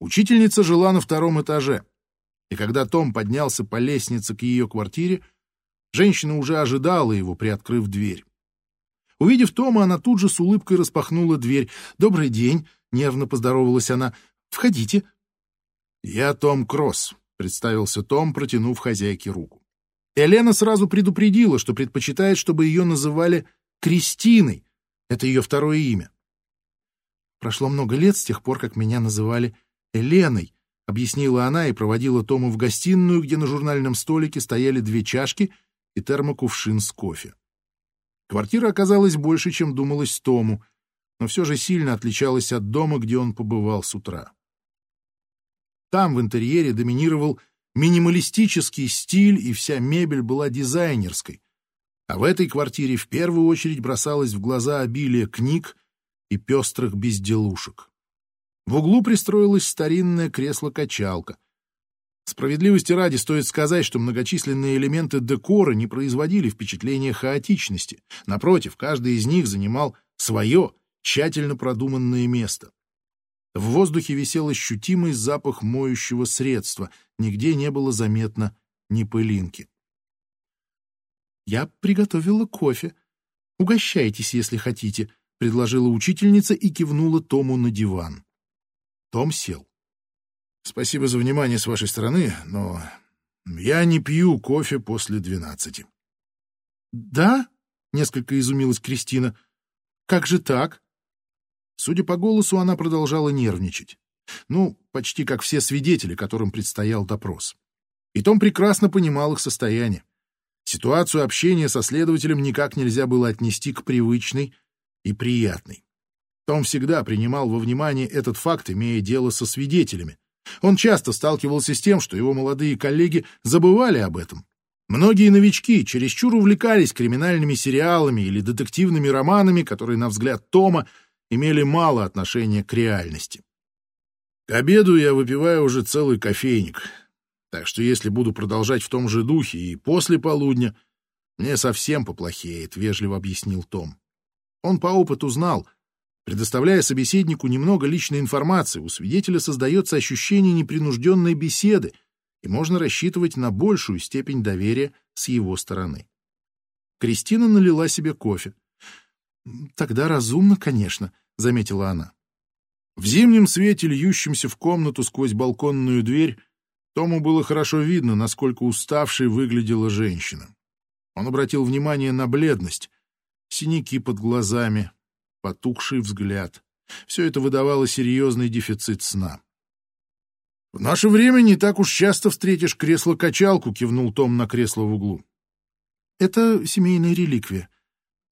Учительница жила на втором этаже, и когда Том поднялся по лестнице к ее квартире, женщина уже ожидала его, приоткрыв дверь. Увидев Тома, она тут же с улыбкой распахнула дверь. «Добрый день!» — нервно поздоровалась она. «Входите!» «Я Том Кросс», представился Том, протянув хозяйке руку. Елена сразу предупредила, что предпочитает, чтобы ее называли Кристиной. Это ее второе имя. «Прошло много лет с тех пор, как меня называли Еленой», — объяснила она и проводила Тому в гостиную, где на журнальном столике стояли две чашки и термокувшин с кофе. Квартира оказалась больше, чем думалось Тому, но все же сильно отличалась от дома, где он побывал с утра. Там в интерьере доминировал минималистический стиль, и вся мебель была дизайнерской. А в этой квартире в первую очередь бросалось в глаза обилие книг и пестрых безделушек. В углу пристроилось старинное кресло-качалка. Справедливости ради стоит сказать, что многочисленные элементы декора не производили впечатления хаотичности. Напротив, каждый из них занимал свое, тщательно продуманное место. В воздухе висел ощутимый запах моющего средства, нигде не было заметно ни пылинки. «Я приготовила кофе. Угощайтесь, если хотите», — предложила учительница и кивнула Тому на диван. Том сел. «Спасибо за внимание с вашей стороны, но я не пью кофе после двенадцати». «Да?» — несколько изумилась Кристина. «Как же так?» Судя по голосу, она продолжала нервничать. Ну, почти как все свидетели, которым предстоял допрос. И Том прекрасно понимал их состояние. Ситуацию общения со следователем никак нельзя было отнести к привычной и приятной. Том всегда принимал во внимание этот факт, имея дело со свидетелями. Он часто сталкивался с тем, что его молодые коллеги забывали об этом. Многие новички чересчур увлекались криминальными сериалами или детективными романами, которые, на взгляд Тома, имели мало отношения к реальности. К обеду я выпиваю уже целый кофейник, так что если буду продолжать в том же духе и после полудня, Мне совсем поплохеет, — вежливо объяснил Том. Он по опыту знал, предоставляя собеседнику немного личной информации, у свидетеля создается ощущение непринужденной беседы, и можно рассчитывать на большую степень доверия с его стороны. Кристина налила себе кофе. «Тогда разумно, конечно», — заметила она. В зимнем свете, льющемся в комнату сквозь балконную дверь, Тому было хорошо видно, насколько уставшей выглядела женщина. Он обратил внимание на бледность, синяки под глазами, потухший взгляд. Все это выдавало серьезный дефицит сна. «В наше время не так уж часто встретишь кресло-качалку», — кивнул Том на кресло в углу. «Это семейная реликвия.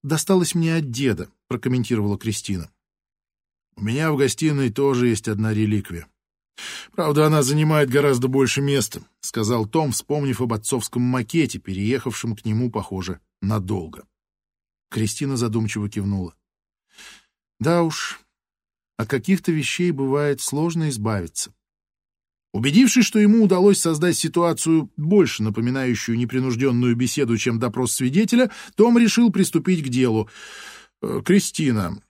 Досталась мне от деда», — прокомментировала Кристина. У меня в гостиной тоже есть одна реликвия. Правда, она занимает гораздо больше места, — сказал Том, вспомнив об отцовском макете, переехавшем к нему, похоже, надолго. Кристина задумчиво кивнула. Да уж, от каких-то вещей бывает сложно избавиться. Убедившись, что ему удалось создать ситуацию, больше напоминающую непринужденную беседу, чем допрос свидетеля, Том решил приступить к делу. «Э, «Кристина,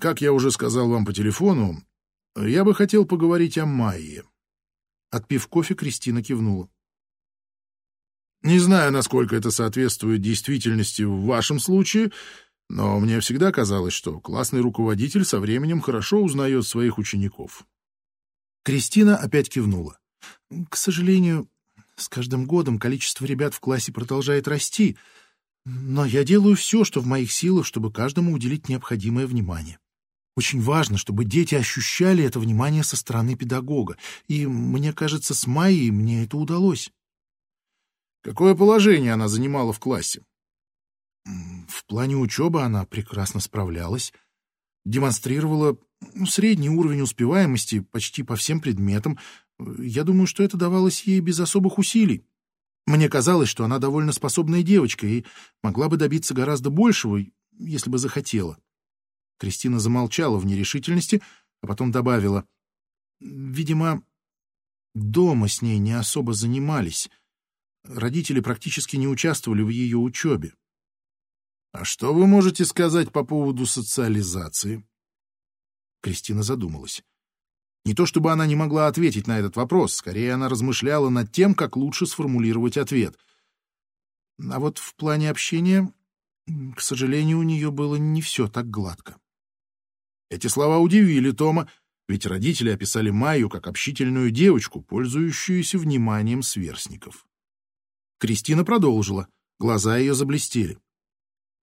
как я уже сказал вам по телефону, я бы хотел поговорить о Майе. Отпив кофе, Кристина кивнула. Не знаю, насколько это соответствует действительности в вашем случае, но мне всегда казалось, что классный руководитель со временем хорошо узнает своих учеников. Кристина опять кивнула. К сожалению, с каждым годом количество ребят в классе продолжает расти — но я делаю все, что в моих силах, чтобы каждому уделить необходимое внимание. Очень важно, чтобы дети ощущали это внимание со стороны педагога. И, мне кажется, с Майей мне это удалось. Какое положение она занимала в классе? В плане учебы она прекрасно справлялась, демонстрировала ну, средний уровень успеваемости почти по всем предметам. Я думаю, что это давалось ей без особых усилий. Мне казалось, что она довольно способная девочка и могла бы добиться гораздо большего, если бы захотела. Кристина замолчала в нерешительности, а потом добавила. Видимо, дома с ней не особо занимались. Родители практически не участвовали в ее учебе. «А что вы можете сказать по поводу социализации?» Кристина задумалась. Не то чтобы она не могла ответить на этот вопрос, скорее она размышляла над тем, как лучше сформулировать ответ. А вот в плане общения, к сожалению, у нее было не все так гладко. Эти слова удивили Тома, ведь родители описали Майю как общительную девочку, пользующуюся вниманием сверстников. Кристина продолжила, глаза ее заблестели.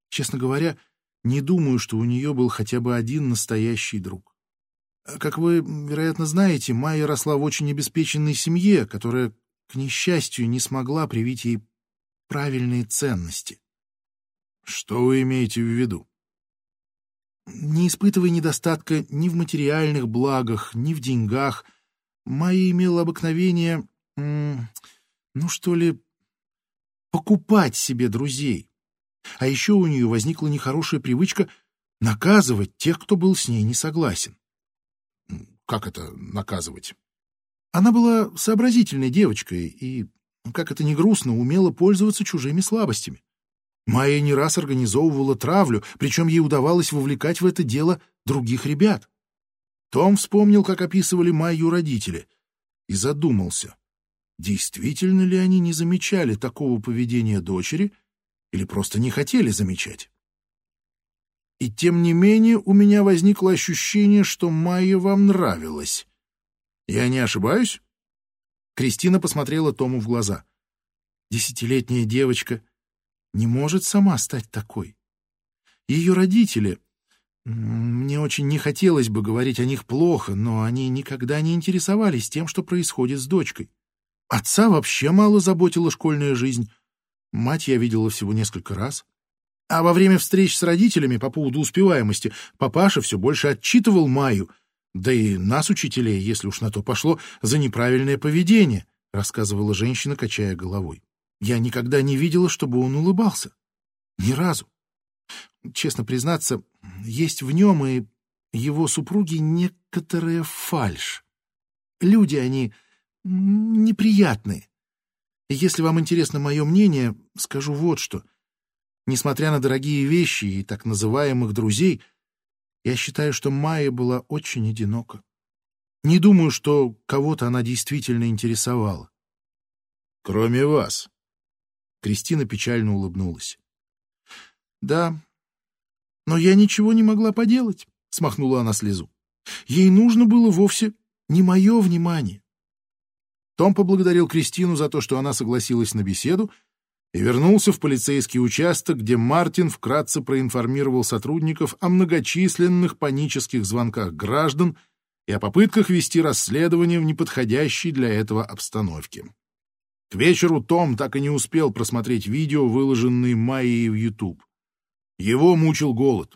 Честно говоря, не думаю, что у нее был хотя бы один настоящий друг. Как вы, вероятно, знаете, Майя росла в очень обеспеченной семье, которая, к несчастью, не смогла привить ей правильные ценности. Что вы имеете в виду? Не испытывая недостатка ни в материальных благах, ни в деньгах, Майя имела обыкновение, ну что ли, покупать себе друзей. А еще у нее возникла нехорошая привычка наказывать тех, кто был с ней не согласен. Как это наказывать? Она была сообразительной девочкой и, как это ни грустно, умела пользоваться чужими слабостями. Майя не раз организовывала травлю, причем ей удавалось вовлекать в это дело других ребят. Том вспомнил, как описывали Майю родители, и задумался, действительно ли они не замечали такого поведения дочери или просто не хотели замечать. И тем не менее у меня возникло ощущение, что Майя вам нравилась. Я не ошибаюсь? Кристина посмотрела Тому в глаза. Десятилетняя девочка не может сама стать такой. Ее родители... Мне очень не хотелось бы говорить о них плохо, но они никогда не интересовались тем, что происходит с дочкой. Отца вообще мало заботила школьная жизнь. Мать я видела всего несколько раз. А во время встреч с родителями по поводу успеваемости папаша все больше отчитывал Майю, да и нас, учителей, если уж на то пошло, за неправильное поведение, рассказывала женщина, качая головой. Я никогда не видела, чтобы он улыбался. Ни разу. Честно признаться, есть в нем и его супруги некоторая фальшь. Люди они неприятные. Если вам интересно мое мнение, скажу вот что. Несмотря на дорогие вещи и так называемых друзей, я считаю, что Майя была очень одинока. Не думаю, что кого-то она действительно интересовала. Кроме вас. Кристина печально улыбнулась. Да, но я ничего не могла поделать, смахнула она слезу. Ей нужно было вовсе не мое внимание. Том поблагодарил Кристину за то, что она согласилась на беседу, и вернулся в полицейский участок, где Мартин вкратце проинформировал сотрудников о многочисленных панических звонках граждан и о попытках вести расследование в неподходящей для этого обстановке. К вечеру Том так и не успел просмотреть видео, выложенные Майей в YouTube. Его мучил голод.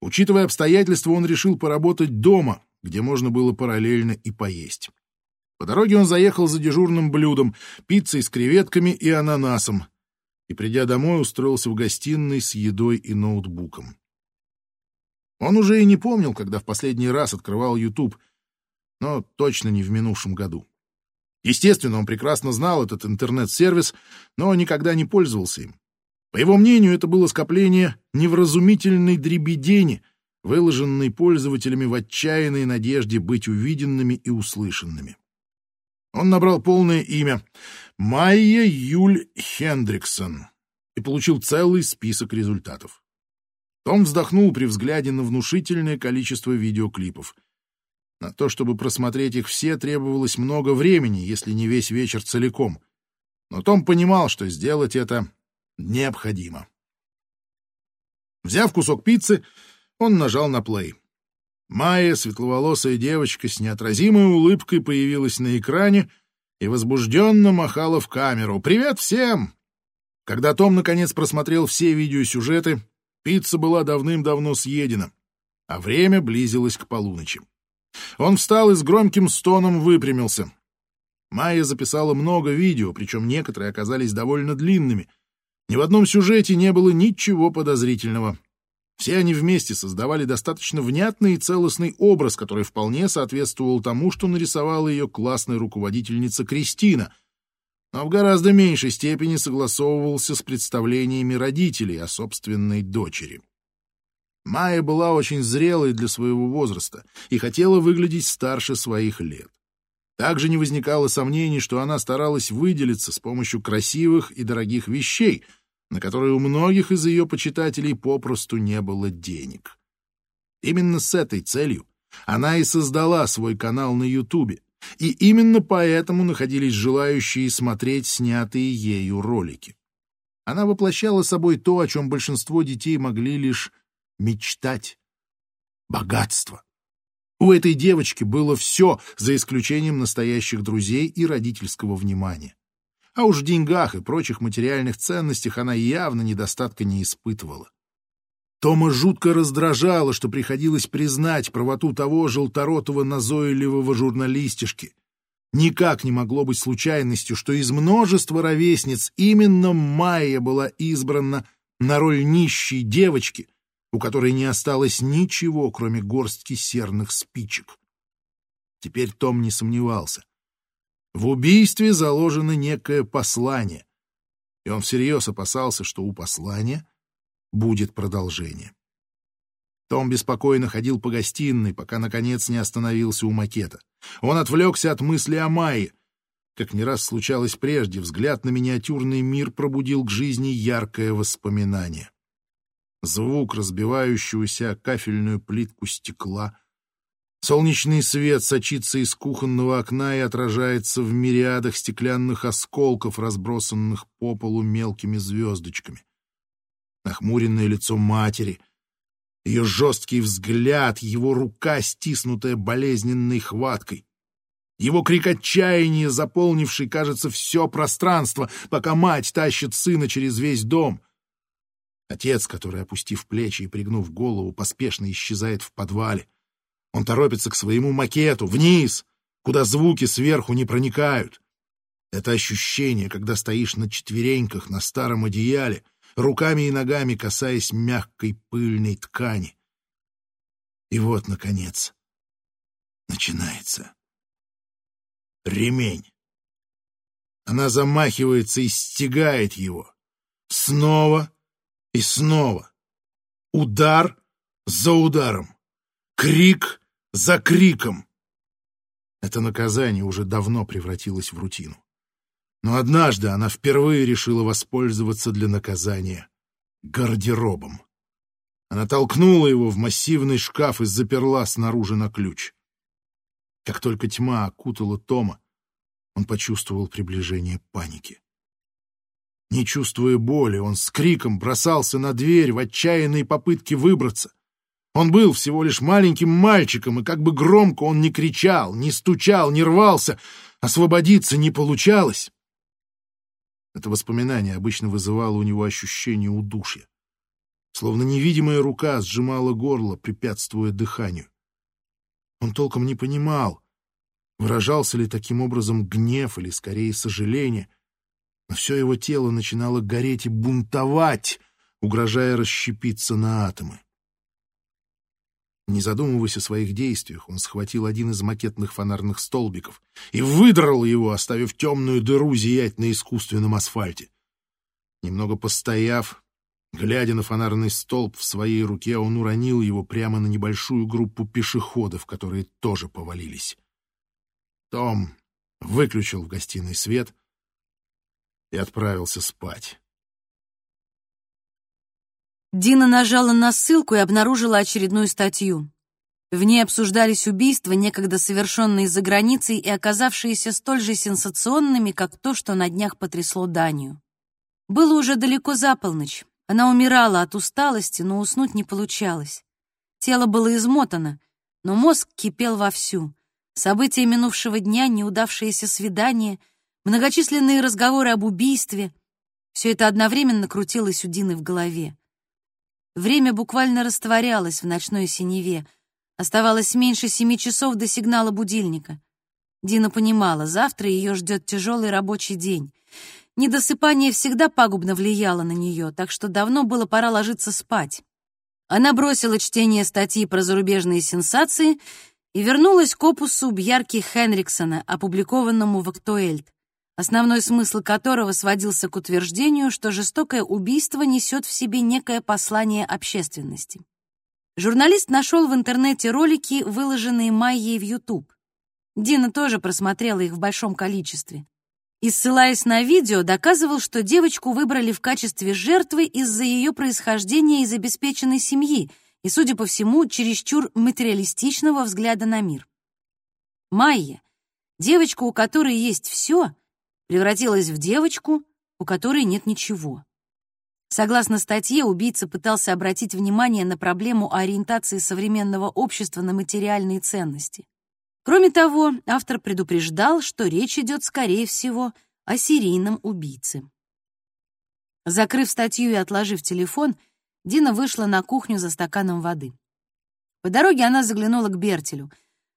Учитывая обстоятельства, он решил поработать дома, где можно было параллельно и поесть. По дороге он заехал за дежурным блюдом — пиццей с креветками и ананасом — и, придя домой, устроился в гостиной с едой и ноутбуком. Он уже и не помнил, когда в последний раз открывал YouTube, но точно не в минувшем году. Естественно, он прекрасно знал этот интернет-сервис, но никогда не пользовался им. По его мнению, это было скопление невразумительной дребедени, выложенной пользователями в отчаянной надежде быть увиденными и услышанными. Он набрал полное имя Майя Юль Хендриксон и получил целый список результатов. Том вздохнул при взгляде на внушительное количество видеоклипов. На то, чтобы просмотреть их все, требовалось много времени, если не весь вечер целиком. Но Том понимал, что сделать это необходимо. Взяв кусок пиццы, он нажал на плей. Майя, светловолосая девочка с неотразимой улыбкой, появилась на экране и возбужденно махала в камеру. «Привет всем!» Когда Том наконец просмотрел все видеосюжеты, пицца была давным-давно съедена, а время близилось к полуночи. Он встал и с громким стоном выпрямился. Майя записала много видео, причем некоторые оказались довольно длинными. Ни в одном сюжете не было ничего подозрительного. Все они вместе создавали достаточно внятный и целостный образ, который вполне соответствовал тому, что нарисовала ее классная руководительница Кристина, но в гораздо меньшей степени согласовывался с представлениями родителей о собственной дочери. Майя была очень зрелой для своего возраста и хотела выглядеть старше своих лет. Также не возникало сомнений, что она старалась выделиться с помощью красивых и дорогих вещей — на которые у многих из ее почитателей попросту не было денег. Именно с этой целью она и создала свой канал на Ютубе, и именно поэтому находились желающие смотреть снятые ею ролики. Она воплощала собой то, о чем большинство детей могли лишь мечтать — богатство. У этой девочки было все, за исключением настоящих друзей и родительского внимания. А уж в деньгах и прочих материальных ценностях она явно недостатка не испытывала. Тома жутко раздражало, что приходилось признать правоту того желторотого назойливого журналистишки. Никак не могло быть случайностью, что из множества ровесниц именно Майя была избрана на роль нищей девочки, у которой не осталось ничего, кроме горстки серных спичек. Теперь Том не сомневался. В убийстве заложено некое послание, и он всерьез опасался, что у послания будет продолжение. Том беспокойно ходил по гостиной, пока, наконец, не остановился у макета. Он отвлекся от мысли о Майе. Как не раз случалось прежде, взгляд на миниатюрный мир пробудил к жизни яркое воспоминание. Звук разбивающегося кафельную плитку стекла — Солнечный свет сочится из кухонного окна и отражается в мириадах стеклянных осколков, разбросанных по полу мелкими звездочками. Нахмуренное лицо матери, ее жесткий взгляд, его рука, стиснутая болезненной хваткой. Его крик отчаяния, заполнивший, кажется, все пространство, пока мать тащит сына через весь дом. Отец, который, опустив плечи и пригнув голову, поспешно исчезает в подвале. Он торопится к своему макету, вниз, куда звуки сверху не проникают. Это ощущение, когда стоишь на четвереньках на старом одеяле, руками и ногами касаясь мягкой пыльной ткани. И вот, наконец, начинается. Ремень. Она замахивается и стегает его. Снова И снова. Удар за ударом. Крик за криком. Это наказание уже давно превратилось в рутину. Но однажды она впервые решила воспользоваться для наказания гардеробом. Она толкнула его в массивный шкаф и заперла снаружи на ключ. Как только тьма окутала Тома, он почувствовал приближение паники. Не чувствуя боли, он с криком бросался на дверь в отчаянной попытке выбраться. Он был всего лишь маленьким мальчиком, и как бы громко он ни кричал, ни стучал, ни рвался, освободиться не получалось. Это воспоминание обычно вызывало у него ощущение удушья. Словно невидимая рука сжимала горло, препятствуя дыханию. Он толком не понимал, выражался ли таким образом гнев или, скорее, сожаление, но все его тело начинало гореть и бунтовать, угрожая расщепиться на атомы. Не задумываясь о своих действиях, он схватил один из макетных фонарных столбиков и выдрал его, оставив темную дыру зиять на искусственном асфальте. Немного постояв, глядя на фонарный столб в своей руке, он уронил его прямо на небольшую группу пешеходов, которые тоже повалились. Том выключил в гостиной свет и отправился спать. Дина нажала на ссылку и обнаружила очередную статью. В ней обсуждались убийства, некогда совершенные за границей и оказавшиеся столь же сенсационными, как то, что на днях потрясло Данию. Было уже далеко за полночь. Она умирала от усталости, но уснуть не получалось. Тело было измотано, но мозг кипел вовсю. События минувшего дня, неудавшиеся свидания, многочисленные разговоры об убийстве — все это одновременно крутилось у Дины в голове. Время буквально растворялось в ночной синеве. Оставалось меньше семи часов до сигнала будильника. Дина понимала, завтра ее ждет тяжелый рабочий день. Недосыпание всегда пагубно влияло на нее, так что давно было пора ложиться спать. Она бросила чтение статьи про зарубежные сенсации и вернулась к опусу Бьярки Хенриксона, опубликованному в «Актуэльт» основной смысл которого сводился к утверждению, что жестокое убийство несет в себе некое послание общественности. Журналист нашел в интернете ролики, выложенные Майей в YouTube. Дина тоже просмотрела их в большом количестве. И, ссылаясь на видео, доказывал, что девочку выбрали в качестве жертвы из-за ее происхождения из обеспеченной семьи и, судя по всему, чересчур материалистичного взгляда на мир. Майя, девочка, у которой есть все, превратилась в девочку, у которой нет ничего. Согласно статье, убийца пытался обратить внимание на проблему ориентации современного общества на материальные ценности. Кроме того, автор предупреждал, что речь идет, скорее всего, о серийном убийце. Закрыв статью и отложив телефон, Дина вышла на кухню за стаканом воды. По дороге она заглянула к Бертелю.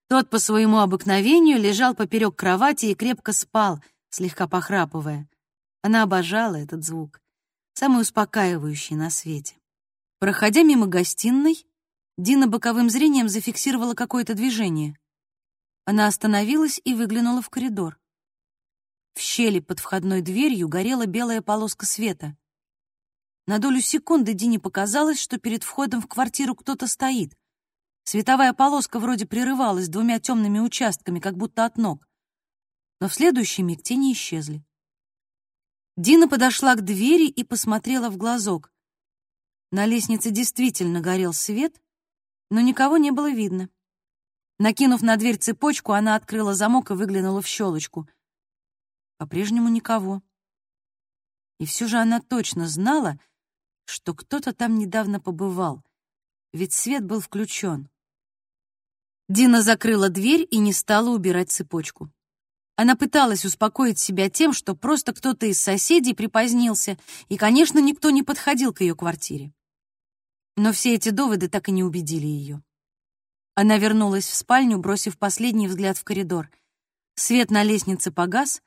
Тот по своему обыкновению лежал поперек кровати и крепко спал, слегка похрапывая. Она обожала этот звук, самый успокаивающий на свете. Проходя мимо гостиной, Дина боковым зрением зафиксировала какое-то движение. Она остановилась и выглянула в коридор. В щели под входной дверью горела белая полоска света. На долю секунды Дине показалось, что перед входом в квартиру кто-то стоит. Световая полоска вроде прерывалась двумя темными участками, как будто от ног но в следующий миг тени исчезли. Дина подошла к двери и посмотрела в глазок. На лестнице действительно горел свет, но никого не было видно. Накинув на дверь цепочку, она открыла замок и выглянула в щелочку. По-прежнему никого. И все же она точно знала, что кто-то там недавно побывал, ведь свет был включен. Дина закрыла дверь и не стала убирать цепочку. Она пыталась успокоить себя тем, что просто кто-то из соседей припозднился, и, конечно, никто не подходил к ее квартире. Но все эти доводы так и не убедили ее. Она вернулась в спальню, бросив последний взгляд в коридор. Свет на лестнице погас,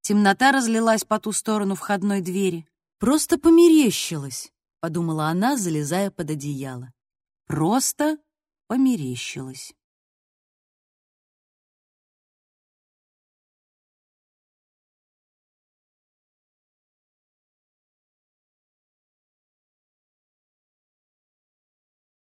темнота разлилась по ту сторону входной двери. «Просто померещилась», — подумала она, залезая под одеяло. «Просто померещилась».